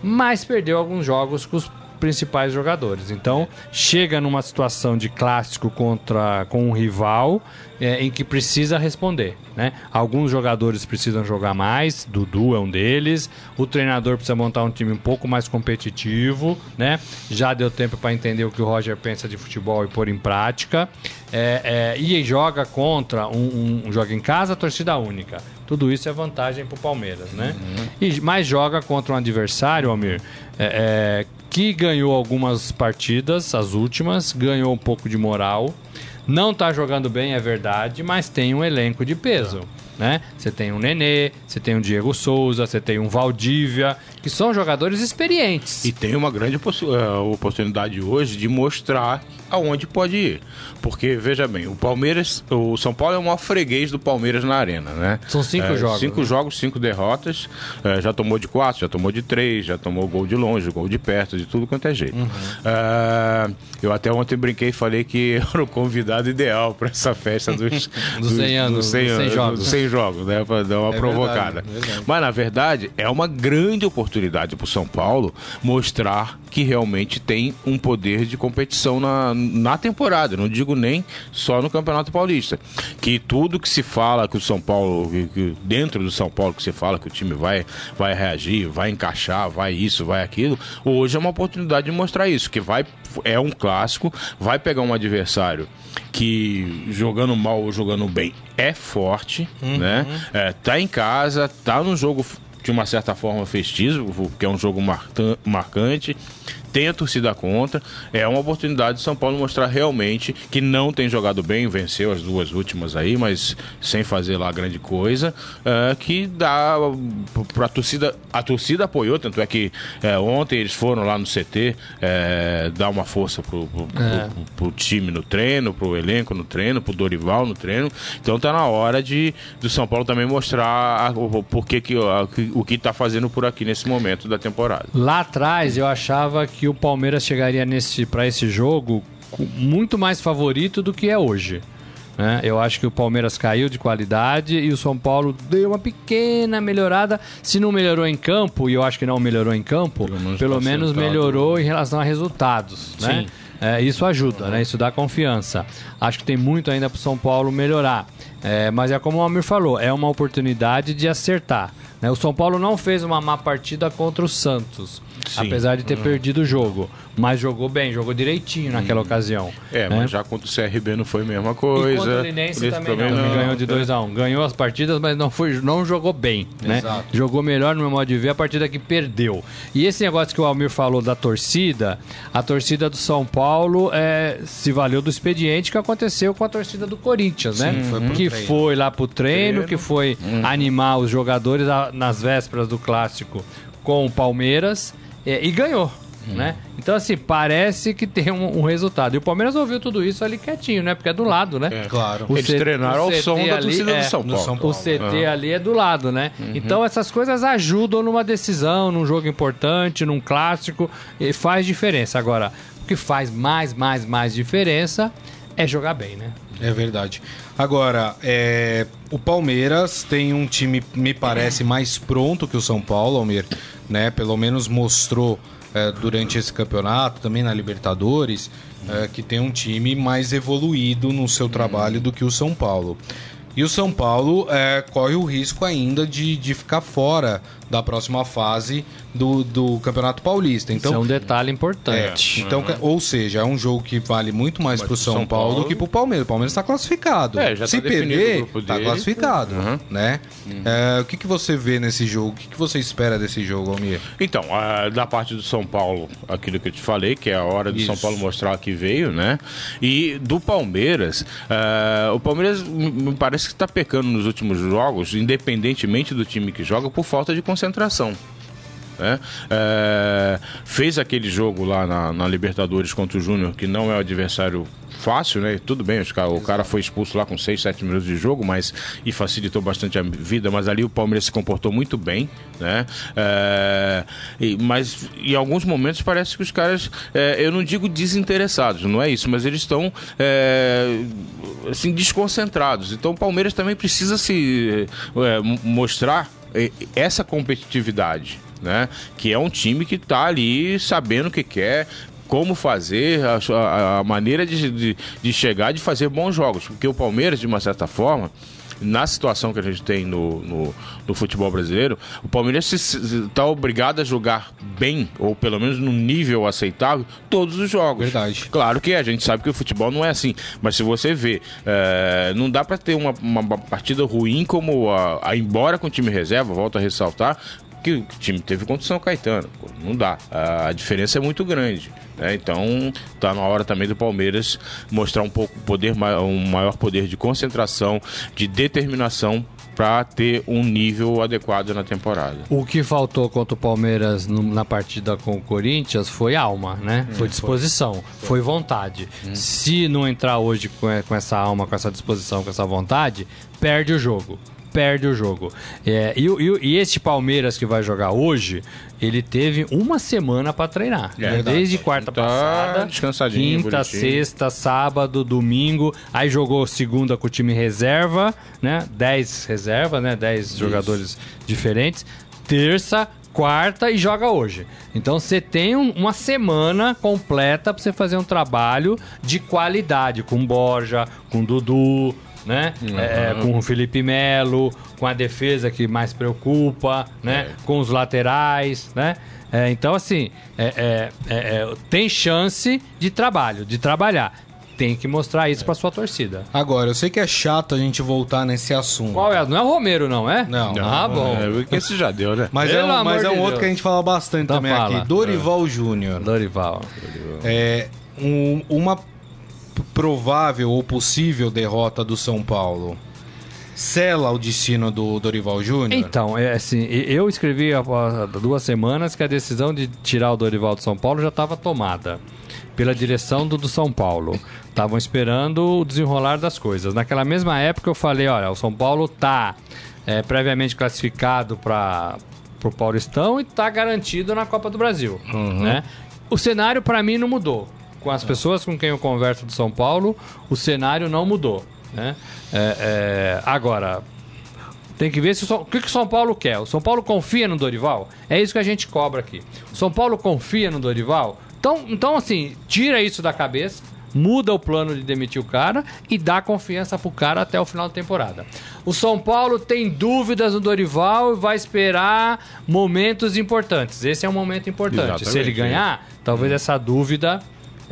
Mas perdeu alguns jogos com os principais jogadores. Então, chega numa situação de clássico contra com um rival é, em que precisa responder, né? Alguns jogadores precisam jogar mais, Dudu é um deles. O treinador precisa montar um time um pouco mais competitivo, né? Já deu tempo para entender o que o Roger pensa de futebol e pôr em prática. É, é, e joga contra um, um- um joga em casa, torcida única. Tudo isso é vantagem para o Palmeiras, né? E mais joga contra um adversário, Almir, é, é, que ganhou algumas partidas, as últimas, ganhou um pouco de moral. Não tá jogando bem, é verdade, mas tem um elenco de peso. Né? Você tem um Nenê, você tem um Diego Souza, você tem um Valdívia, que são jogadores experientes. E tem uma grande eh, oportunidade hoje de mostrar aonde pode ir. Porque, veja bem, o Palmeiras, o São Paulo é o maior freguês do Palmeiras na arena, né? São cinco Eh, jogos, Cinco né? jogos, cinco derrotas. Eh, já tomou de quatro, já tomou de três, já tomou gol de longe, gol de perto, de tudo quanto é jeito. Uhum. Eh, eu até ontem brinquei e falei que era o convidado ideal para essa festa dos, Dos 100 anos, dos 100 dos 100 anos, jogos. dos 100 jogos, né? Para dar uma É provocada. verdade, verdade. Mas na verdade é uma grande oportunidade para o São Paulo mostrar que realmente tem um poder de competição na, na temporada. Não digo nem só no Campeonato Paulista. Que tudo que se fala que o São Paulo, que- que dentro do São Paulo que se fala que o time vai, vai reagir, vai encaixar, vai isso, vai aquilo. Hoje é uma oportunidade de mostrar isso. Que vai é um clássico, vai pegar um adversário que jogando mal ou jogando bem é forte, né? É, tá em casa, tá num jogo de uma certa forma festivo, que é um jogo marcan- marcante. Tem a torcida contra. É uma oportunidade de São Paulo mostrar realmente que não tem jogado bem, venceu as duas últimas aí, mas sem fazer lá grande coisa. é, que dá para a torcida. A torcida apoiou, tanto é que é, ontem eles foram lá no CT é, dar uma força pro, pro, pro- É. pro- pro time no treino, pro elenco no treino, pro Dorival no treino. Então tá na hora de do São Paulo também mostrar a- o, porquê que, a- o que tá fazendo por aqui nesse momento da temporada. Lá atrás eu achava que o Palmeiras chegaria nesse para esse jogo muito mais favorito do que é hoje. né? Eu acho que o Palmeiras caiu de qualidade e o São Paulo deu uma pequena melhorada. Se não melhorou em campo, e eu acho que não melhorou em campo, pelo menos menos, tá sentado. melhorou em relação a resultados. Né? Sim. É, isso ajuda, né? Isso dá confiança. Acho que tem muito ainda para o São Paulo melhorar. É, mas é como o Almir falou, é uma oportunidade de acertar. né? O São Paulo não fez uma má partida contra o Santos, Sim. apesar de ter perdido o jogo. Mas jogou bem, jogou direitinho naquela ocasião. É, né? mas já contra o CRB não foi a mesma E coisa. contra o Linense isso também, não, também ganhou de 2 a 1 um. Ganhou as partidas, mas não, foi, não jogou bem, né? Exato. Jogou melhor, no meu modo de ver, a partida que perdeu. E esse negócio que o Almir falou da torcida, a torcida do São Paulo é, se valeu do expediente que aconteceu com a torcida do Corinthians, né? foi pro que treino. foi lá pro treino, que foi Uhum. animar os jogadores a- nas vésperas do clássico com o Palmeiras é, e ganhou. Uhum. Né? Então, assim, parece que tem um, um resultado. E o Palmeiras ouviu tudo isso ali quietinho, né? Porque é do lado, né? Claro. O Eles C- treinaram o ao som da torcida é, do São no Paulo. São O Paulo. CT ali é do lado, né? Uhum. Então essas coisas ajudam numa decisão, num jogo importante, num clássico, e faz diferença. Agora, o que faz mais, mais, mais diferença é jogar bem, né? É verdade. Agora, é, o Palmeiras tem um time, me parece, mais pronto que o São Paulo, Almir, né? Pelo menos mostrou é, durante esse campeonato, também na Libertadores, é, que tem um time mais evoluído no seu trabalho do que o São Paulo. E o São Paulo é, corre o risco ainda de, de ficar fora da próxima fase do, do Campeonato Paulista. Então, Isso é um detalhe é, importante. então, ou seja, é um jogo que vale muito mais pro São, São Paulo, Paulo- do que pro Palmeiras. O Palmeiras está classificado. É, já Se tá o perder, tá dele. classificado, Uhum. né? É, o que, que você vê nesse jogo? O que, que você espera desse jogo, Almir? Então, ah, da parte do São Paulo, aquilo que eu te falei, que é a hora do Isso. São Paulo mostrar que veio, né? E do Palmeiras, ah, o Palmeiras me me parece que está pecando nos últimos jogos, independentemente do time que joga, por falta de concentração. né? É, fez aquele jogo lá na, na Libertadores contra o Júnior, que não é um adversário fácil, né? Tudo bem, o cara foi expulso lá com 6, 7 minutos de jogo, mas e facilitou bastante a vida, mas ali o Palmeiras se comportou muito bem, né? É, e- mas em alguns momentos parece que os caras, é, eu não digo desinteressados, não é isso, mas eles estão é, assim desconcentrados. Então o Palmeiras também precisa se é, mostrar essa competitividade, né? Que é um time que está ali sabendo o que quer, como fazer, a, a maneira de, de, de chegar, de fazer bons jogos. Porque o Palmeiras, de uma certa forma, na situação que a gente tem no, no, no futebol brasileiro, o Palmeiras está obrigado a jogar bem, ou pelo menos num nível aceitável, todos os jogos. Verdade. Claro que é, a gente sabe que o futebol não é assim. Mas se você vê, é, não dá para ter uma, uma partida ruim como a, a embora com o time reserva, volto a ressaltar, que o time teve contra o São Caetano. Pô, Não dá. A, diferença é muito grande. né? Então, tá na hora também do Palmeiras mostrar um pouco poder, um maior poder de concentração, de determinação para ter um nível adequado na temporada. O que faltou contra o Palmeiras no- na partida com o Corinthians foi alma, né? foi disposição, foi, vontade. Se não entrar hoje com, e- com essa alma, com essa disposição, com essa vontade, perde o jogo. Perde o jogo. É, e, e e este Palmeiras que vai jogar hoje, ele teve uma semana para treinar. É né? Desde quarta Tá passada, descansadinho, quinta, bonitinho. sexta, sábado, domingo. Aí jogou segunda com o time reserva, né? 10 reserva, né? 10 jogadores diferentes. Terça, quarta e joga hoje. Então você tem um- uma semana completa para você fazer um trabalho de qualidade com Borja, com Dudu, né? É, com o Felipe Melo, com a defesa que mais preocupa, né? Com os laterais, né? É, então, assim, é, é, é, é, tem chance de trabalho, de trabalhar. Tem que mostrar isso pra sua torcida. Agora, eu sei que é chato a gente voltar nesse assunto. Qual é? Não é o Romero, não é? Não. Ah, bom. É, esse já deu, né? Mas é Pelo um, amor mas é um de outro Deus. que a gente fala bastante Então também fala. aqui. Dorival Júnior. Dorival. É um- uma provável ou possível derrota do São Paulo. Sela o destino do Dorival Júnior? Então, é assim, eu escrevi há duas semanas que a decisão de tirar o Dorival do São Paulo já estava tomada pela direção do, do São Paulo. Estavam esperando o desenrolar das coisas. Naquela mesma época eu falei, olha, o São Paulo tá é, previamente classificado para o Paulistão e tá garantido na Copa do Brasil, né? O cenário para mim não mudou. Com as pessoas com quem eu converso do São Paulo, o cenário não mudou, né? É, é, agora, tem que ver se o, que, que o São Paulo quer. O São Paulo confia no Dorival? É isso que a gente cobra aqui. O São Paulo confia no Dorival? Então, então assim, tira isso da cabeça, muda o plano de demitir o cara e dá confiança pro cara até o final da temporada. O São Paulo tem dúvidas no Dorival e vai esperar momentos importantes. Esse é um momento importante. Se ele Exatamente, ganhar, talvez essa dúvida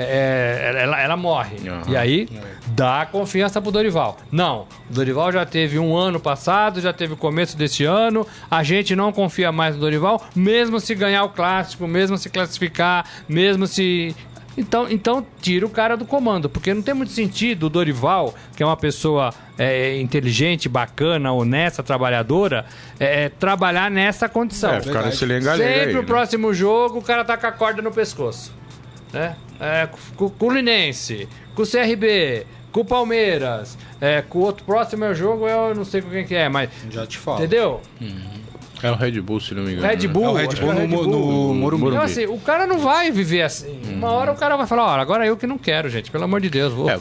é, ela, ela morre. Aham. E aí dá confiança pro Dorival. Não, o Dorival já teve um ano passado, já teve o começo desse ano. A gente não confia mais no Dorival, mesmo se ganhar o clássico, mesmo se classificar, mesmo se. Então, então tira o cara do comando, porque não tem muito sentido o Dorival, que é uma pessoa é, inteligente, bacana, honesta, trabalhadora, é, é, trabalhar nessa condição. É, ficar nesse lenga-lenga Sempre aí, o né? próximo jogo o cara tá com a corda no pescoço. Né? É, com, com o Linense, com o CRB, com o Palmeiras, é, com o outro próximo é o jogo, eu não sei com quem que é, mas. Já te falo. Entendeu? É o Red Bull, se não me engano. Red né? Bull. É o Red Bull é o no, Red Bull. no Morumbi. Então, assim, o cara não vai viver assim. Uma hora o cara vai falar, ó, agora eu que não quero, gente. Pelo amor de Deus, vou. É,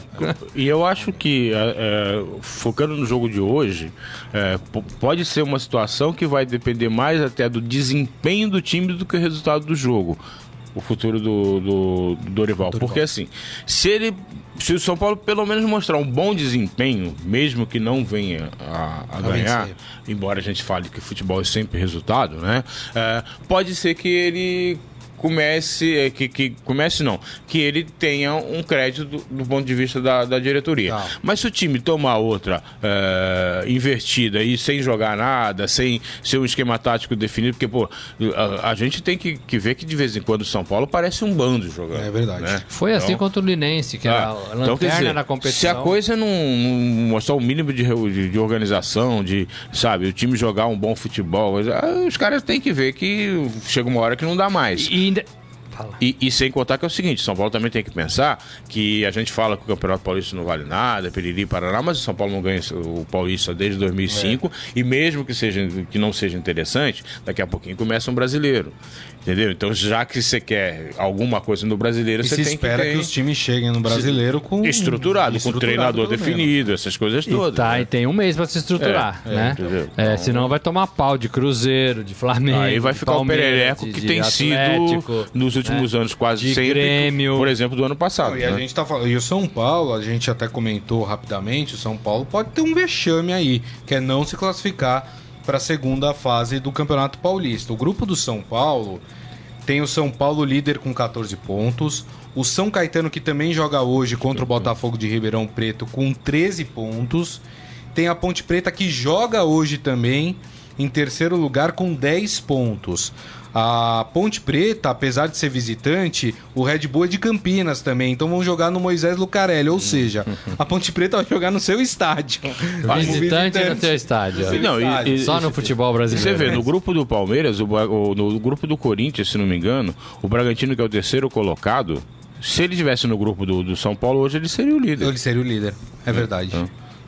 e eu acho que, é, é, focando no jogo de hoje, é, pode ser uma situação que vai depender mais até do desempenho do time do que o resultado do jogo. O futuro do, do, do Dorival. Porque assim, se ele. Se o São Paulo pelo menos mostrar um bom desempenho, mesmo que não venha a, a ganhar, vencer. embora a gente fale que futebol é sempre resultado, né? É, pode ser que ele comece, é, que, que comece não, que ele tenha um crédito do, do ponto de vista da, da diretoria. Tá. Mas se o time tomar outra é, invertida e sem jogar nada, sem ser um esquema tático definido, porque, pô, a, a gente tem que, que ver que de vez em quando o São Paulo parece um bando jogando. É verdade. né? Foi assim Então- contra o Linense, que era ah, a lanterna então, dizer, na competição. Se a coisa não, não mostrar o mínimo de, de, de organização, de, sabe, o time jogar um bom futebol, ah, os caras têm que ver que chega uma hora que não dá mais. E ainda... E, e sem contar que é o seguinte, São Paulo também tem que pensar que a gente fala que o Campeonato Paulista não vale nada, piriri, paraná, mas o São Paulo não ganha o Paulista desde 2005 e mesmo que, seja, que não seja interessante, daqui a pouquinho começa um brasileiro, entendeu? Então já que você quer alguma coisa no brasileiro, E você se tem espera que que, ter os times cheguem no brasileiro com estruturado, com estruturado, treinador pelo menos. definido, essas coisas E, todas. tá, né? e tem um mês pra se estruturar, É, é, né? entendeu? É, senão vai tomar pau de Cruzeiro, de Flamengo. Aí vai ficar o perereco que de tem sido nos últimos anos quase de sempre, Grêmio. por exemplo, do ano passado. Não, e a né? gente tá falando, e o São Paulo, a gente até comentou rapidamente, o São Paulo pode ter um vexame aí, que é não se classificar para a segunda fase do Campeonato Paulista. O grupo do São Paulo tem o São Paulo líder com 14 pontos, o São Caetano que também joga hoje contra o Botafogo de Ribeirão Preto com 13 pontos, tem a Ponte Preta que joga hoje também em terceiro lugar com 10 pontos. A Ponte Preta, apesar de ser visitante, o Red Bull é de Campinas também, então vão jogar no Moisés Lucarelli, ou seja, a Ponte Preta vai jogar no seu estádio. Como Visitante no seu estádio. Seu Não, e- estádio. e- Só no futebol Você brasileiro. vê, no grupo do Palmeiras, o, o- no grupo do Corinthians, se não me engano, o Bragantino, que é o terceiro colocado, se ele estivesse no grupo do, do São Paulo hoje, ele seria o líder. Ele seria o líder, é verdade.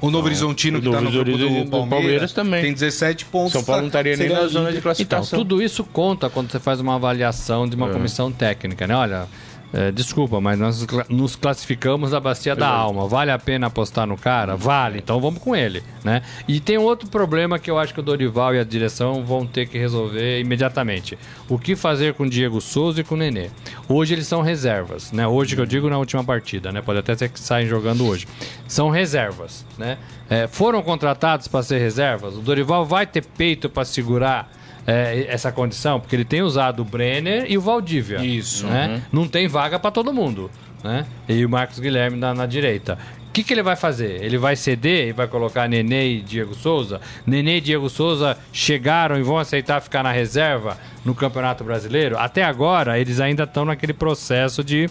O Novo Horizontino, o que tá no grupo do Horizontino do Palmeiras, Palmeiras também. tem 17 pontos. São Paulo não estaria nem na zona de classificação. Então, tudo isso conta quando você faz uma avaliação de uma É. comissão técnica, né? Olha, é, desculpa, mas nós nos classificamos da Bacia da Alma. Vale a pena apostar no cara? Vale, então vamos com ele, né? E tem outro problema que eu acho que o Dorival e a direção vão ter que resolver imediatamente. O que fazer com o Diego Souza e com o Nenê? Hoje eles são reservas, né? Hoje que eu digo na última partida, né? Pode até ser que saem jogando hoje. São reservas, né? É, foram contratados para ser reservas. O Dorival vai ter peito para segurar é, essa condição, porque ele tem usado o Brenner e o Valdívia. Isso. Né? Não tem vaga para todo mundo. Né? E o Marcos Guilherme na, na direita. O que, que ele vai fazer? Ele vai ceder e vai colocar Nenê e Diego Souza? Nenê e Diego Souza chegaram e vão aceitar ficar na reserva no Campeonato Brasileiro? Até agora, eles ainda estão naquele processo de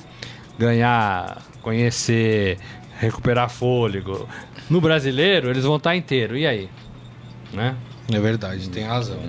ganhar, conhecer, recuperar fôlego. No brasileiro, eles vão estar inteiro. E aí? Né? É verdade, tem razão.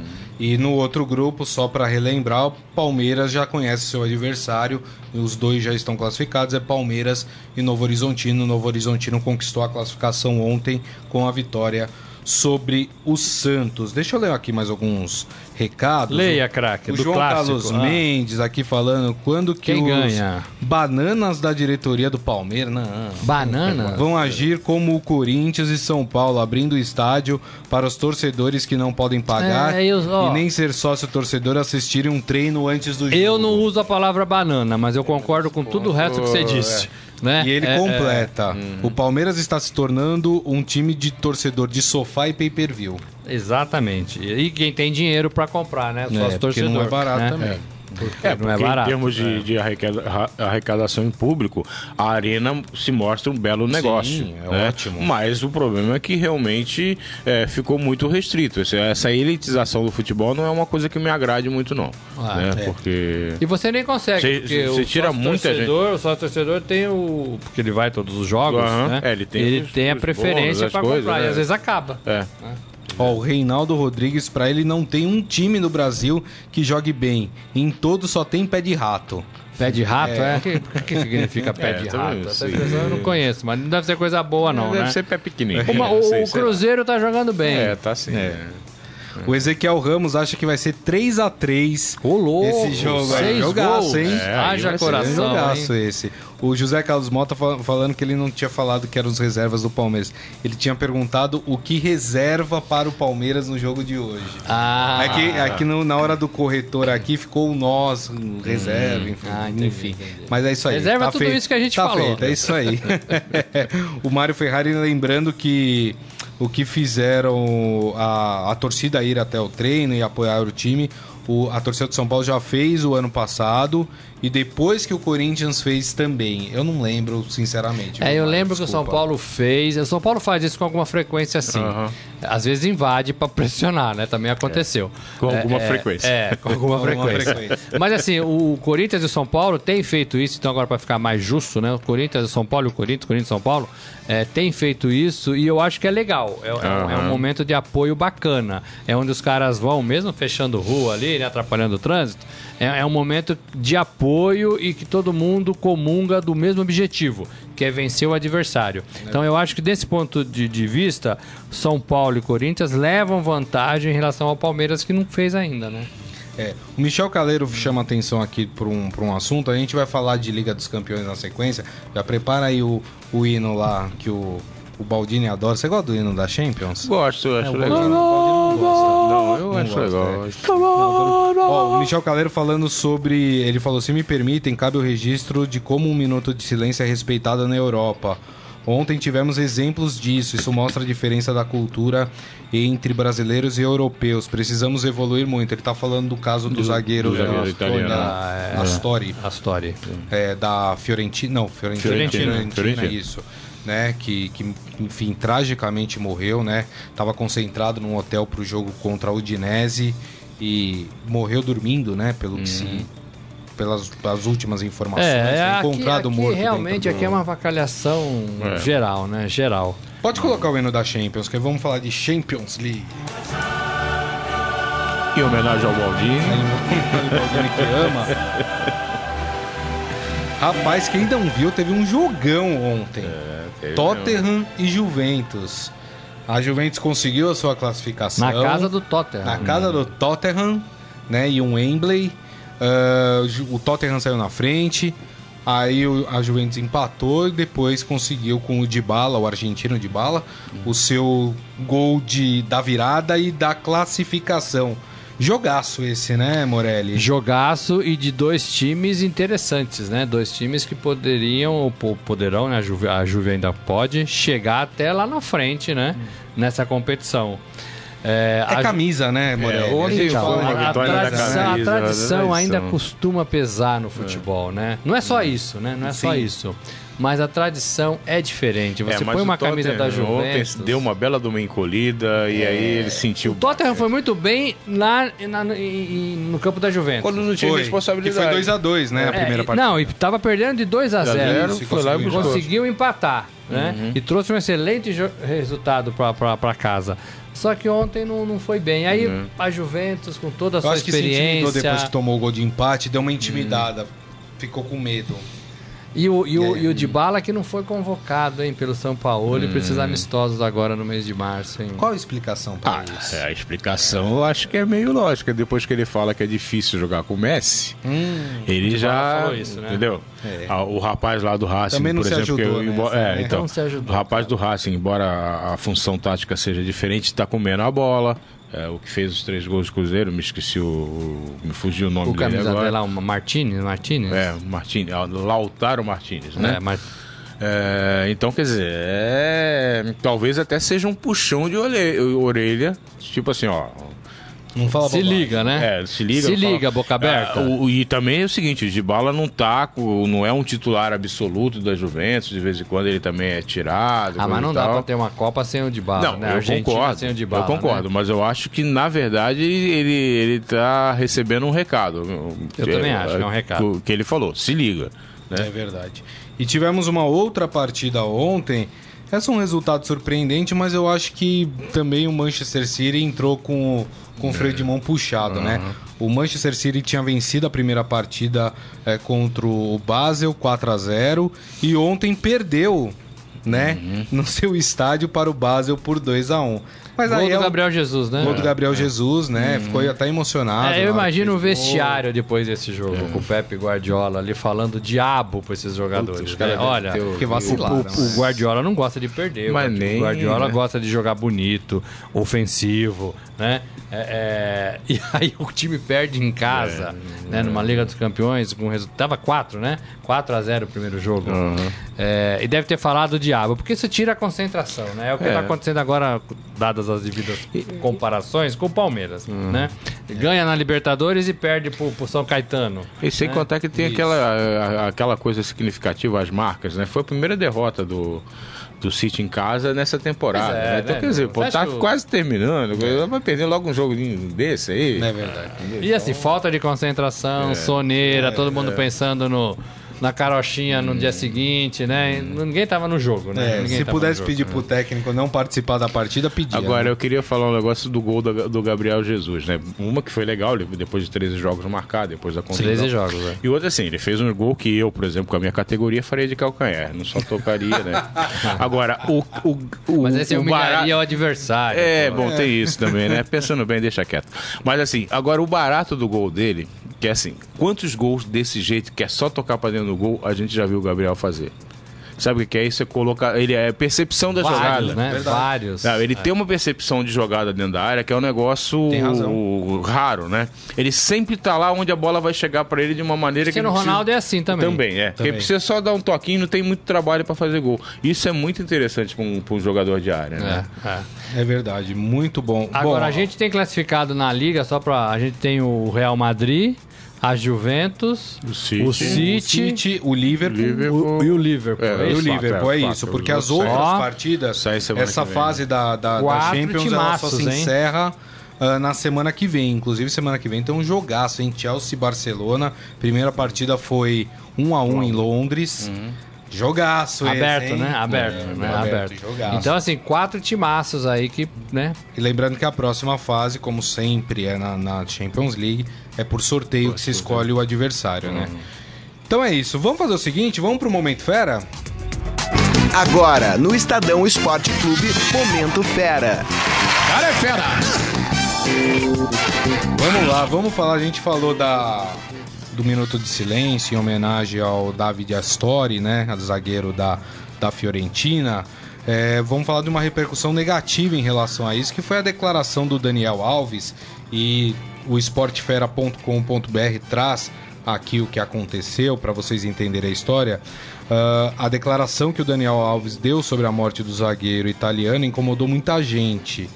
E no outro grupo, só para relembrar, o Palmeiras já conhece seu adversário, os dois já estão classificados, é Palmeiras e Novo Horizontino. Novo Horizontino conquistou a classificação ontem com a vitória sobre o Santos. Deixa eu ler aqui mais alguns recados. Leia, craque, O do João clássico. Carlos Ah. Mendes aqui falando quando que Quem os ganha? bananas da diretoria do Palmeiras, não, Banana? Vão agir como o Corinthians e São Paulo, abrindo o estádio para os torcedores que não podem pagar É, eu- ó. e nem ser sócio torcedor assistirem um treino antes do jogo. Eu não uso a palavra banana, mas eu concordo com tudo o resto que você disse. Né? E ele É, completa. O Palmeiras está se tornando um time de torcedor de sofá e pay-per-view. é, exatamente. E quem tem dinheiro pra comprar, né? Só É, os torcedores. não é barato né? também. Porque É, não porque é barato. em termos de, de arrecada- arrecadação em público, a arena se mostra um belo negócio. é né? ótimo. Mas o problema é que realmente é, ficou muito restrito. Essa, elitização do futebol não é uma coisa que me agrade muito, não. Ah, né? é. Porque. E você nem consegue, Cê- porque cê o tira muita torcedor, o sócio torcedor tem o. Porque ele vai a todos os jogos, Aham, né? é, ele tem ele os- tem a preferência coisas, comprar. E né? às vezes acaba. É. Ó, o Reinaldo Rodrigues, pra ele não tem um time no Brasil que jogue bem. Em todo só tem pé de rato. Pé de rato, é? O que, que significa pé É, de também rato? Eu não conheço, mas não deve ser coisa boa, não, Deve né? ser pé pequenininho. Uma- o, Sei, o. Cruzeiro tá jogando bem. É, tá sim. É. O Ezequiel Ramos acha que vai ser 3 a 3 Ô, louco! Esse jogo aí, jogaço, gols. hein? É, Haja É coração, jogaço hein? esse. o José Carlos Mota fa- falando que ele não tinha falado que eram os reservas do Palmeiras. Ele tinha perguntado o que reserva para o Palmeiras no jogo de hoje. Ah, É que, é no- na hora do corretor aqui ficou o nós, um reserva, enfim. Ah, entendi, enfim. entendi. Mas é isso aí. Reserva tá tudo feito. isso que a gente tá falou. Feito, é isso aí. o Mário Ferrari lembrando que o que fizeram a, a torcida ir até o treino e apoiar o time, o- a torcida de São Paulo já fez o ano passado e depois que o Corinthians fez também. Eu não lembro, sinceramente. É, eu lembro que o São Desculpa. Paulo fez. O São Paulo faz isso com alguma frequência assim. Aham. Às vezes invade pra pressionar, né? Também aconteceu. Com É, alguma é, frequência. É, com alguma Com alguma frequência. frequência. Mas assim, o Corinthians e o São Paulo têm feito isso, então agora para ficar mais justo, né? O Corinthians e o São Paulo, e o Corinthians, o Corinthians e São Paulo, é, tem feito isso e eu acho que é legal. É, é um- é um Aham. momento de apoio bacana. É onde os caras vão, mesmo fechando rua ali, né, atrapalhando o trânsito, é, é um momento de apoio e que todo mundo comunga do mesmo objetivo, que é vencer o adversário. Então eu acho que desse ponto de, de vista, São Paulo e Corinthians levam vantagem em relação ao Palmeiras que não fez ainda, né? É, o Michel Caleiro chama atenção aqui para um, um assunto. A gente vai falar de Liga dos Campeões na sequência. Já prepara aí o, o hino lá que o, o Baldini adora. Você gosta do hino da Champions? Gosto, eu acho o legal. Não. Não, eu Não acho legal. é. Ó, o Michel Caleiro falando sobre. Ele falou: se me permitem, cabe o registro de como um minuto de silêncio é respeitado na Europa. Ontem tivemos exemplos disso. Isso mostra a diferença da cultura entre brasileiros e europeus. Precisamos evoluir muito. Ele tá falando do caso do, zagueiro, do zagueiro da- italiano. da- Astori Astori. é, da Fiorentina, não, Fiorentina, Fiorentina, Fiorentina, Fiorentina. isso, né, que, que enfim, tragicamente morreu, né, tava concentrado num hotel pro jogo contra a Udinese e morreu dormindo, né, pelo que se pelas as últimas informações, É, foi aqui, encontrado aqui morto realmente do- aqui é uma avacalhação É. geral, né? Geral. Pode colocar o hino da Champions, que vamos falar de Champions League. Em homenagem ao Baldini. Alguém que ama. Rapaz, quem não viu, teve um jogão ontem. Teve Tottenham e Juventus. A Juventus conseguiu a sua classificação. Na casa do Tottenham. Na casa do Tottenham, né? E um Wembley. Ju- o Tottenham saiu na frente. Aí o- a Juventus empatou e depois conseguiu com o Dybala, o argentino Dybala, o seu gol de, da virada e da classificação. Jogaço esse, né, Morelli? Jogaço e de dois times interessantes, né? Dois times que poderiam, ou po- poderão, né? A Juve, a Juve ainda pode chegar até lá na frente, né? Nessa competição. É, É a- camisa, né, Morelli? ontem A gente foi fala uma a, vitória da tradição, a camisa, tradição da ainda costuma pesar no futebol, né? Não é só isso, né? Não é só Sim. isso. Mas a tradição é diferente. Você É, põe uma camisa da Juventus. Ontem deu uma bela de uma encolhida e aí ele sentiu. O Tottenham foi muito bem lá na- no, campo da Juventus. Quando não tinha Foi, que responsabilidade. foi 2x2, né, a É, primeira e- partida. Não, e tava perdendo de 2 a 0 Isso, foi lá e conseguiu empatar, né? E trouxe um excelente resultado para casa. Só que ontem não, não foi bem. Aí a Juventus, com toda a Eu sua acho que se experiência. depois que tomou o gol de empate, deu uma intimidada. Ficou com medo. E o, e, o, É. e o Dybala que não foi convocado, hein, pelo São Paulo e precisa Hum. amistosos agora no mês de março, hein? Qual a explicação para Ah, isso? é, a explicação eu acho que é meio lógica. Depois que ele fala que é difícil jogar com o Messi, ele Dybala já. falou isso, né? Entendeu? É. Ah, o rapaz lá do Racing, por exemplo. ajudou que, nessa, embora- é, né? então, Não se ajudou, o rapaz do Racing, embora a, a função tática seja diferente, está comendo a bola. É, o que fez os três gols do Cruzeiro, me esqueci o. o- me fugiu o nome O dele agora. dela, o Martínez, Martínez? É, Martínez, ah, Lautaro Martínez, né? É, É, então, quer dizer, é, talvez até seja um puxão de orelha tipo assim, ó. Não fala se bobagem. liga, né? É, se liga. Se não fala- liga, boca aberta. É, o- e também é o seguinte, o Dybala não tá, com- não é um titular absoluto da Juventus, de vez em quando ele também é tirado. Ah, mas não dá pra ter uma Copa sem o Dybala, Não, né? Eu Argentina concordo. sem o Dybala, eu concordo, né? mas eu acho que na verdade ele ele tá recebendo um recado. Eu também acho que é um recado. Que ele falou, se liga. É verdade. E tivemos uma outra partida ontem. Essa é um resultado surpreendente, mas eu acho que também o Manchester City entrou com, o- com o freio de mão puxado, né? O Manchester City tinha vencido a primeira partida eh, contra o Basel 4 a 0 e ontem perdeu né? No seu estádio para o Basel por 2 a 1 Mas Gol aí do é o Gabriel Jesus, né? gol do Gabriel Jesus, né? Ficou até emocionado. É, eu imagino o fez gol. vestiário depois desse jogo, com o Pepe Guardiola ali falando diabo pra esses jogadores. caras né? Olha, o- o, o- o Guardiola não gosta de perder. o Mas Guardi- nem, o Guardiola né? gosta de jogar bonito, ofensivo, né? É, é, e aí o time perde em casa, né? Numa Liga dos Campeões, com resultado. Tava 4, né? 4 a 0 o primeiro jogo. É, e deve ter falado o diabo, porque isso tira a concentração, né? É o que É. tá acontecendo agora, dadas as devidas comparações, com o Palmeiras, né? Ganha na Libertadores e perde pro, pro São Caetano. E sem né? contar que tem aquela, a- aquela coisa significativa, as marcas, né? Foi a primeira derrota do, do City em casa nessa temporada. É, né? Então, né, quer dizer, pô, tá o- quase terminando. Vai perder logo um joguinho desse aí. É verdade. E assim, falta de concentração, soneira, todo mundo pensando no, na carochinha no dia seguinte, né? Ninguém tava no jogo, né? É, se tava pudesse jogo, pedir né? pro técnico não participar da partida, pedia. Agora, né? eu queria falar um negócio do gol do, do Gabriel Jesus, né? Uma que foi legal, depois de 13 jogos marcados, depois da contusão. 13 jogos, né? E outra assim, ele fez um gol que eu, por exemplo, com a minha categoria, faria de calcanhar. Não só tocaria, né? Agora, o, o, o, Mas esse o humilharia barato- o adversário. É, pô. bom, tem isso também, né? Pensando bem, deixa quieto. Mas assim, agora o barato do gol dele, que é assim, quantos gols desse jeito, que é só tocar pra dentro do gol, a gente já viu o Gabriel fazer. Sabe o que é isso? É colocar. Ele é percepção da Vários, jogada. né? Verdade. Vários. Não, ele tem uma percepção de jogada dentro da área que é um negócio raro, né? Ele sempre tá lá onde a bola vai chegar pra ele de uma maneira que Cristiano ele precisa- Ronaldo é assim também. também, é. Porque precisa só dar um toquinho, não tem muito trabalho pra fazer gol. Isso é muito interessante pra um, um jogador de área, né? É, é. É verdade, muito bom. Agora, Bom, a gente tem classificado na Liga, só pra. A gente tem o Real Madrid, a Juventus, O City. o o City, City, o Liverpool, Liverpool. o- e o Liverpool. É, é e o Liverpool, é, é, isso. quatro, Porque os as outras Ó, partidas, essa vem. fase da, da, da Champions, ela só timaços, se hein? encerra ah, na semana que vem. Inclusive, semana que vem tem um jogaço, hein? Chelsea e Barcelona. Primeira partida foi 1 a 1 em Londres. Jogaço esse, Aberto, hein? né? Aberto, É, né? Aberto. jogaço. Então, assim, quatro timaços aí que, né? E lembrando que a próxima fase, como sempre é na, na Champions League, é por sorteio que se escolhe o adversário, né? Então é isso. Vamos fazer o seguinte, vamos pro Momento Fera? Agora, no Estadão Esporte Clube, Momento Fera. Cara é fera! Vamos lá, vamos falar. A gente falou da do minuto de silêncio em homenagem ao David Astori, né, zagueiro da, da Fiorentina. É, vamos falar de uma repercussão negativa em relação a isso, que foi a declaração do Daniel Alves e o esportefera.com.br traz aqui o que aconteceu para vocês entenderem a história. Ah, a declaração que o Daniel Alves deu sobre a morte do zagueiro italiano incomodou muita gente.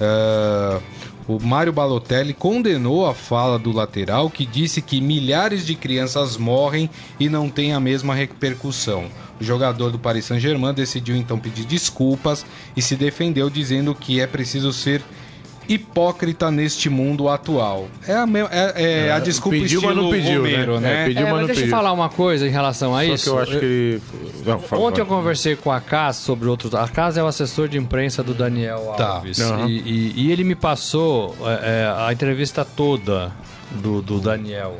Ah, o Mário Balotelli condenou a fala do lateral que disse que milhares de crianças morrem e não tem a mesma repercussão. O jogador do Paris Saint-Germain decidiu então pedir desculpas e se defendeu dizendo que é preciso ser hipócrita neste mundo atual. É a, me- é- é a desculpa pediu, mas estilo não pediu, Romero, né? né? É, pediu, É, mas mas não deixa eu pediu. falar uma coisa em relação a Só isso. que eu acho que ele. Não, fala, Ontem eu conversei com a Cas sobre outros. A Cas é o assessor de imprensa do Daniel Tá. Alves. Aham. E, e- e ele me passou é, é, a entrevista toda do, do Daniel.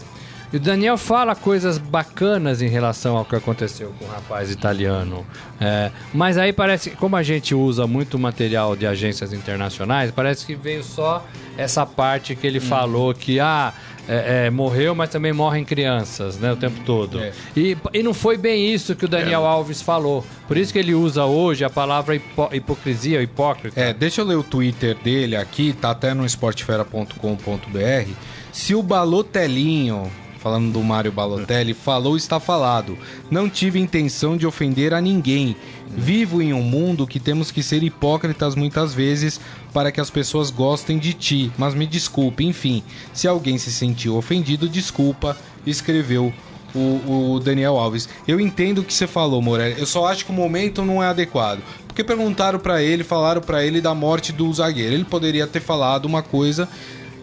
E o Daniel fala coisas bacanas em relação ao que aconteceu com o rapaz italiano. É, mas aí parece que, como a gente usa muito material de agências internacionais, parece que veio só essa parte que ele falou que ah, é, é, morreu, mas também morrem crianças, né, o tempo todo. É. E, e não foi bem isso que o Daniel Alves falou. Por isso que ele usa hoje a palavra hipo- hipocrisia, hipócrita. É, deixa eu ler o Twitter dele aqui, tá até no esportefera.com.br. Se o Balotelinho, falando do Mário Balotelli, falou, está falado. Não tive intenção de ofender a ninguém. Vivo em um mundo que temos que ser hipócritas muitas vezes para que as pessoas gostem de ti. Mas me desculpe, enfim. Se alguém se sentiu ofendido, desculpa, escreveu o, o Daniel Alves. Eu entendo o que você falou, Morelli. Eu só acho que o momento não é adequado. Porque perguntaram pra ele, falaram pra ele da morte do zagueiro. Ele poderia ter falado uma coisa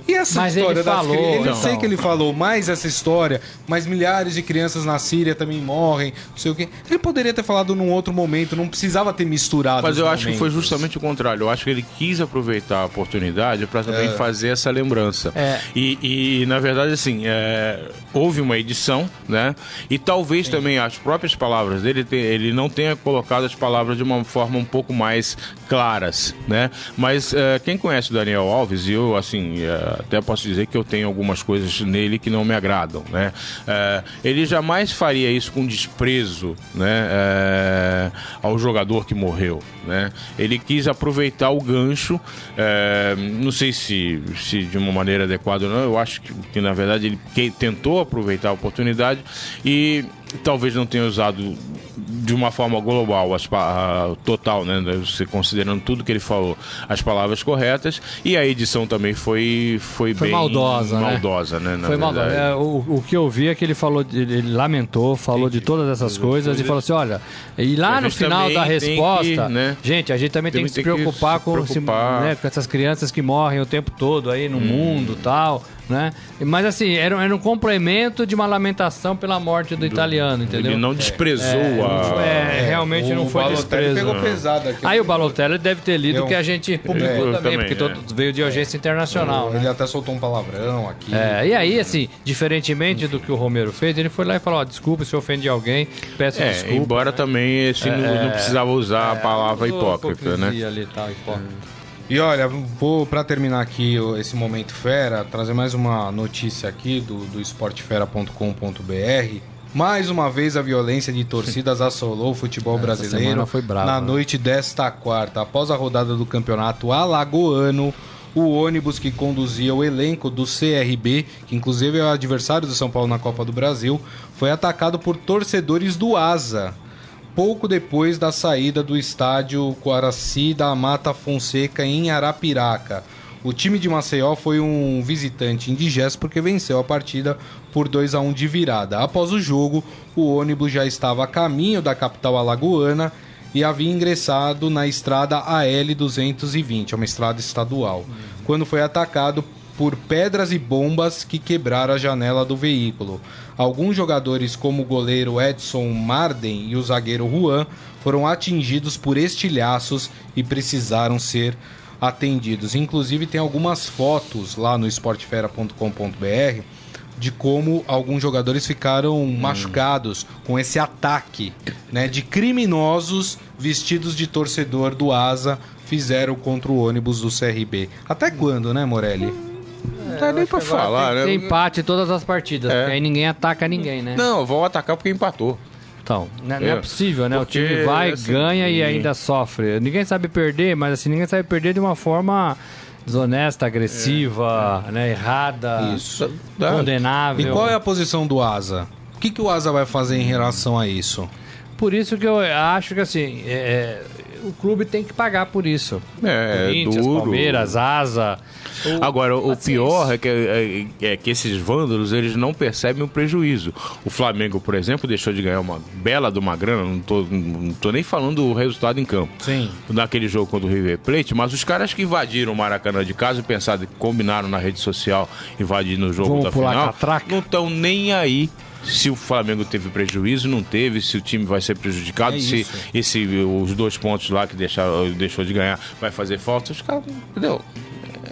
E essa Mas ele história das falou, crianças? Eu então. sei que ele falou, mas essa história, mas milhares de crianças na Síria também morrem, não sei o quê. Ele poderia ter falado num outro momento, não precisava ter misturado. Mas eu acho que foi momentos. justamente o contrário. Eu acho que ele quis aproveitar a oportunidade para também É. fazer essa lembrança. É. E, e, na verdade, assim, é, houve uma edição, né? E talvez também as próprias palavras dele, ele não tenha colocado as palavras de uma forma um pouco mais claras, né? Mas é, quem conhece o Daniel Alves, e eu, assim, é, até posso dizer que eu tenho algumas coisas nele que não me agradam, né? É, ele jamais faria isso com desprezo, né? É, ao jogador que morreu, né? Ele quis aproveitar o gancho, é, não sei se, se de uma maneira adequada ou não, eu acho que, que, na verdade ele tentou aproveitar a oportunidade e talvez não tenha usado de uma forma global, as, a- total, né? Você considerando tudo que ele falou, as palavras corretas e a edição também foi foi, Foi bem maldosa, né? maldosa, né? na Foi maldoso. verdade. É, o, o que eu vi é que ele falou, ele lamentou, falou de todas essas coisas e falou assim: olha, e lá no final da resposta, que, né? gente, a gente também tem, Tem que se que se preocupar, com, se- preocupar. né, com essas crianças que morrem o tempo todo aí no Hum. mundo tal, né? Mas assim, era, um- era um complemento de uma lamentação pela morte do, italiano, entendeu? Ele não desprezou não foi- a. é, realmente o não foi desprezo. pegou pesado aqui. Aí o Balotelli deve ter lido o que a gente publicou É, também, porque é. todo, veio de urgência internacional, né? Ele até soltou um palavrão aqui. É, e aí, assim, diferentemente do que o Romero fez, ele foi lá e falou: ó, desculpa se eu ofendi alguém, peço É, desculpa. embora também esse não, não precisava usar a palavra hipócrita, né? ali, tal, hipócrita. E olha, vou pra terminar aqui esse momento fera, trazer mais uma notícia aqui do, do esportefera.com.br. Mais uma vez a violência de torcidas assolou o futebol Essa brasileiro brava, na né? noite desta quarta. Após a rodada do campeonato alagoano, o ônibus que conduzia o elenco do CRB, que inclusive é o adversário do São Paulo na Copa do Brasil, foi atacado por torcedores do Asa pouco depois da saída do estádio Guaraci da Mata Fonseca em Arapiraca. O time de Maceió foi um visitante indigesto porque venceu a partida por 2 a 1 de virada. Após o jogo, o ônibus já estava a caminho da capital alagoana e havia ingressado na estrada AL 220, é uma estrada estadual, quando foi atacado por pedras e bombas que quebraram a janela do veículo. Alguns jogadores, como o goleiro Edson Marden e o zagueiro Juan, foram atingidos por estilhaços e precisaram ser atendidos. Inclusive, tem algumas fotos lá no esportefera.com.br de como alguns jogadores ficaram machucados com esse ataque né, de criminosos vestidos de torcedor do Asa fizeram contra o ônibus do CRB. Até quando, né, Morelli? Não dá nem pra falar, tem, tem né? empate em todas as partidas, É. porque aí ninguém ataca ninguém, né? Não, vão atacar porque empatou. Então, não é, não é É. possível, né? Porque, o time vai, assim, ganha e ainda sofre. Ninguém sabe perder, mas assim, ninguém sabe perder de uma forma desonesta, agressiva, né? Errada, Isso. Dá. E condenável. qual é a posição do Asa? O que, que o Asa vai fazer em relação a isso? Por isso que eu acho que assim, é, o clube tem que pagar por isso. É, Corinthians, duro. Palmeiras, Asa. o- Agora, o pior é que, é, é que esses vândalos eles não percebem o prejuízo. O Flamengo, por exemplo, deixou de ganhar uma bela de uma grana, não tô, não tô nem falando do resultado em campo. Sim. Naquele jogo contra o River Plate, mas os caras que invadiram o Maracanã de casa pensaram, combinaram na rede social invadir no jogo Vamos da final, não estão nem aí. Se o Flamengo teve prejuízo, não teve, se o time vai ser prejudicado, É se esse, os dois pontos lá que deixaram, deixou de ganhar vai fazer falta, os caras, entendeu?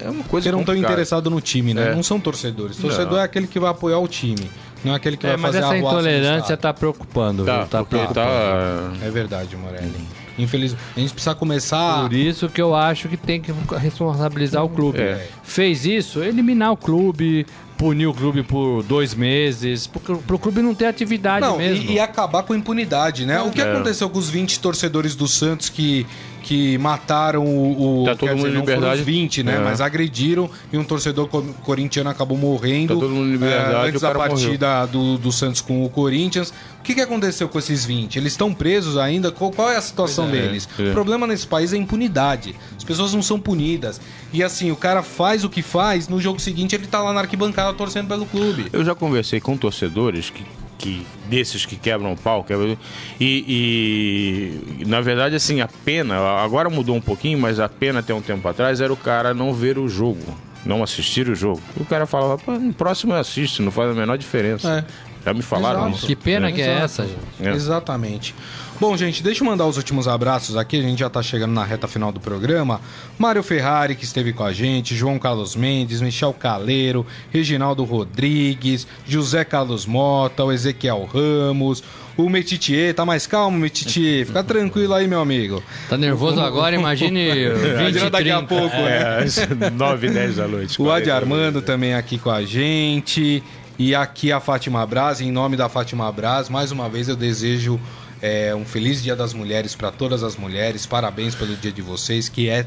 É uma coisa Porque não estão interessados no time, né? É. Não são torcedores. Torcedor Não. é aquele que vai apoiar o time, não é aquele que É, vai mas fazer essa a intolerância estádio. tá preocupando, Tá, viu? Tá porque preocupando. tá... É verdade, Morelli. Infelizmente, a gente precisa começar. Por isso que eu acho que tem que responsabilizar o clube. É. Fez isso, eliminar o clube, punir o clube por dois meses, pro, pro clube não ter atividade Não, mesmo. e, e acabar com a impunidade, né? O que É. aconteceu com os 20 torcedores do Santos que, que mataram o. o Tá todo mundo foram liberdade. os 20, né? É. Mas agrediram e um torcedor co- corintiano acabou morrendo. Tá todo mundo em liberdade, eh, antes da partida do, do Santos com o Corinthians. O que, que aconteceu com esses 20? Eles estão presos ainda? Qual, qual é a situação é, deles? é. O problema nesse país é a impunidade. As pessoas não são punidas. E assim, o cara faz o que faz, no jogo seguinte ele tá lá na arquibancada torcendo pelo clube. Eu já conversei com torcedores que, que desses que quebram o pau, quebram, e, e, na verdade assim a pena agora mudou um pouquinho, mas a pena até um tempo atrás era o cara não ver o jogo. não assistir o jogo. O cara falava, "Pô, no próximo eu assisto, não faz a menor diferença. Já me falaram Exato. isso. Que pena que é Exato. essa, gente. É. Exatamente. Bom, gente, deixa eu mandar os últimos abraços aqui. A gente já tá chegando na reta final do programa. Mário Ferrari, que esteve com a gente, João Carlos Mendes, Michel Caleiro, Reginaldo Rodrigues, José Carlos Mota, o Ezequiel Ramos, o Metitier. Tá mais calmo, Metitier? Fica tranquilo aí, meu amigo. Tá nervoso agora, imagine 20, Imagina daqui a 30. pouco, né? É, 9 e 10 da noite. O Adi 40 Armando também aqui com a gente. E aqui a Fátima Braz, em nome da Fátima Braz, mais uma vez eu desejo é, um feliz Dia das Mulheres para todas as mulheres. Parabéns pelo dia de vocês, que é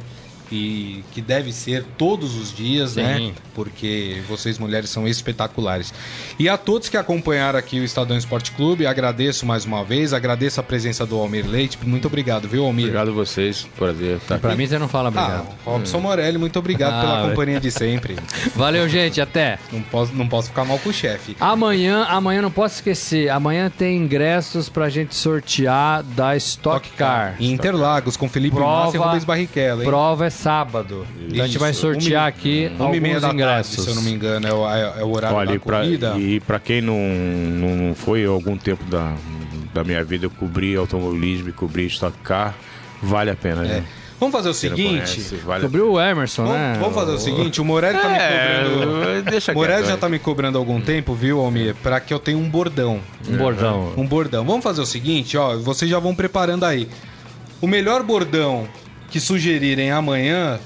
e que deve ser todos os dias, né? Sim. Porque vocês mulheres são espetaculares. E a todos que acompanharam aqui o Estadão Esporte Clube, agradeço mais uma vez, agradeço a presença do Almir Leite. Muito obrigado, viu, Almir? Obrigado a vocês, prazer Pra aqui. mim você não fala Ah, obrigado. Robson Morelli, muito obrigado Ah, pela velho. companhia de sempre. Valeu, gente. Até. Não posso, não posso ficar mal com o chefe. Amanhã, amanhã não posso esquecer. Amanhã tem ingressos pra gente sortear da Stock Car. Em Interlagos, com Felipe Massa e Rubens Barrichello, hein? prova é sábado. Então a gente vai Isso. sortear Uma- aqui Uma e meia alguns da tarde, ingressos. se eu não me engano, é o, é- é o horário Olha, da e pra, corrida. e pra quem não, não, foi algum tempo da, da minha vida, eu cobri automobilismo e cobri Stock Car, vale a pena, É. né? Vamos fazer o seguinte... conhece, vale Cobriu o Emerson, Vamos, né? vamos fazer o seguinte, o Morelli tá me cobrando... É, deixa O Morelli já vai. tá me cobrando há algum tempo, viu, Almir? Pra que eu tenha um bordão. Um bordão. Um bordão. Vamos fazer o seguinte, ó, vocês já vão preparando aí. O melhor bordão que sugerirem amanhã,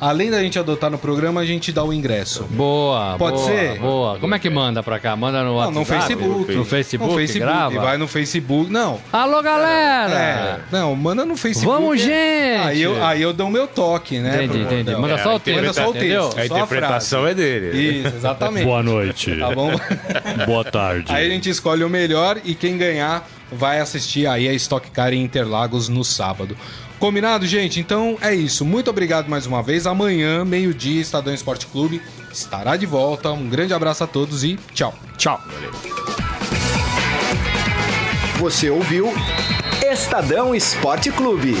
além da gente adotar no programa, a gente dá o ingresso. Boa, Pode boa, ser? Boa. Como é que manda pra cá? Manda no Não, WhatsApp? no Facebook. No Facebook, No Facebook. grava? Vai no Facebook. Não. Alô, É, galera! não, manda no Facebook. Vamos, É. gente! Aí eu, aí eu dou o meu toque, né? Entendi, entendi. Manda É, só o a texto, Manda só o entendeu? texto. A interpretação é dele. Isso, exatamente. Boa noite. Tá bom? Boa tarde. Aí a gente escolhe o melhor e quem ganhar vai assistir aí a Stock Car em Interlagos no sábado. Combinado, gente? Então é isso. Muito obrigado mais uma vez. Amanhã, meio-dia, Estadão Esporte Clube estará de volta. Um grande abraço a todos e tchau. Tchau. Você ouviu Estadão Esporte Clube.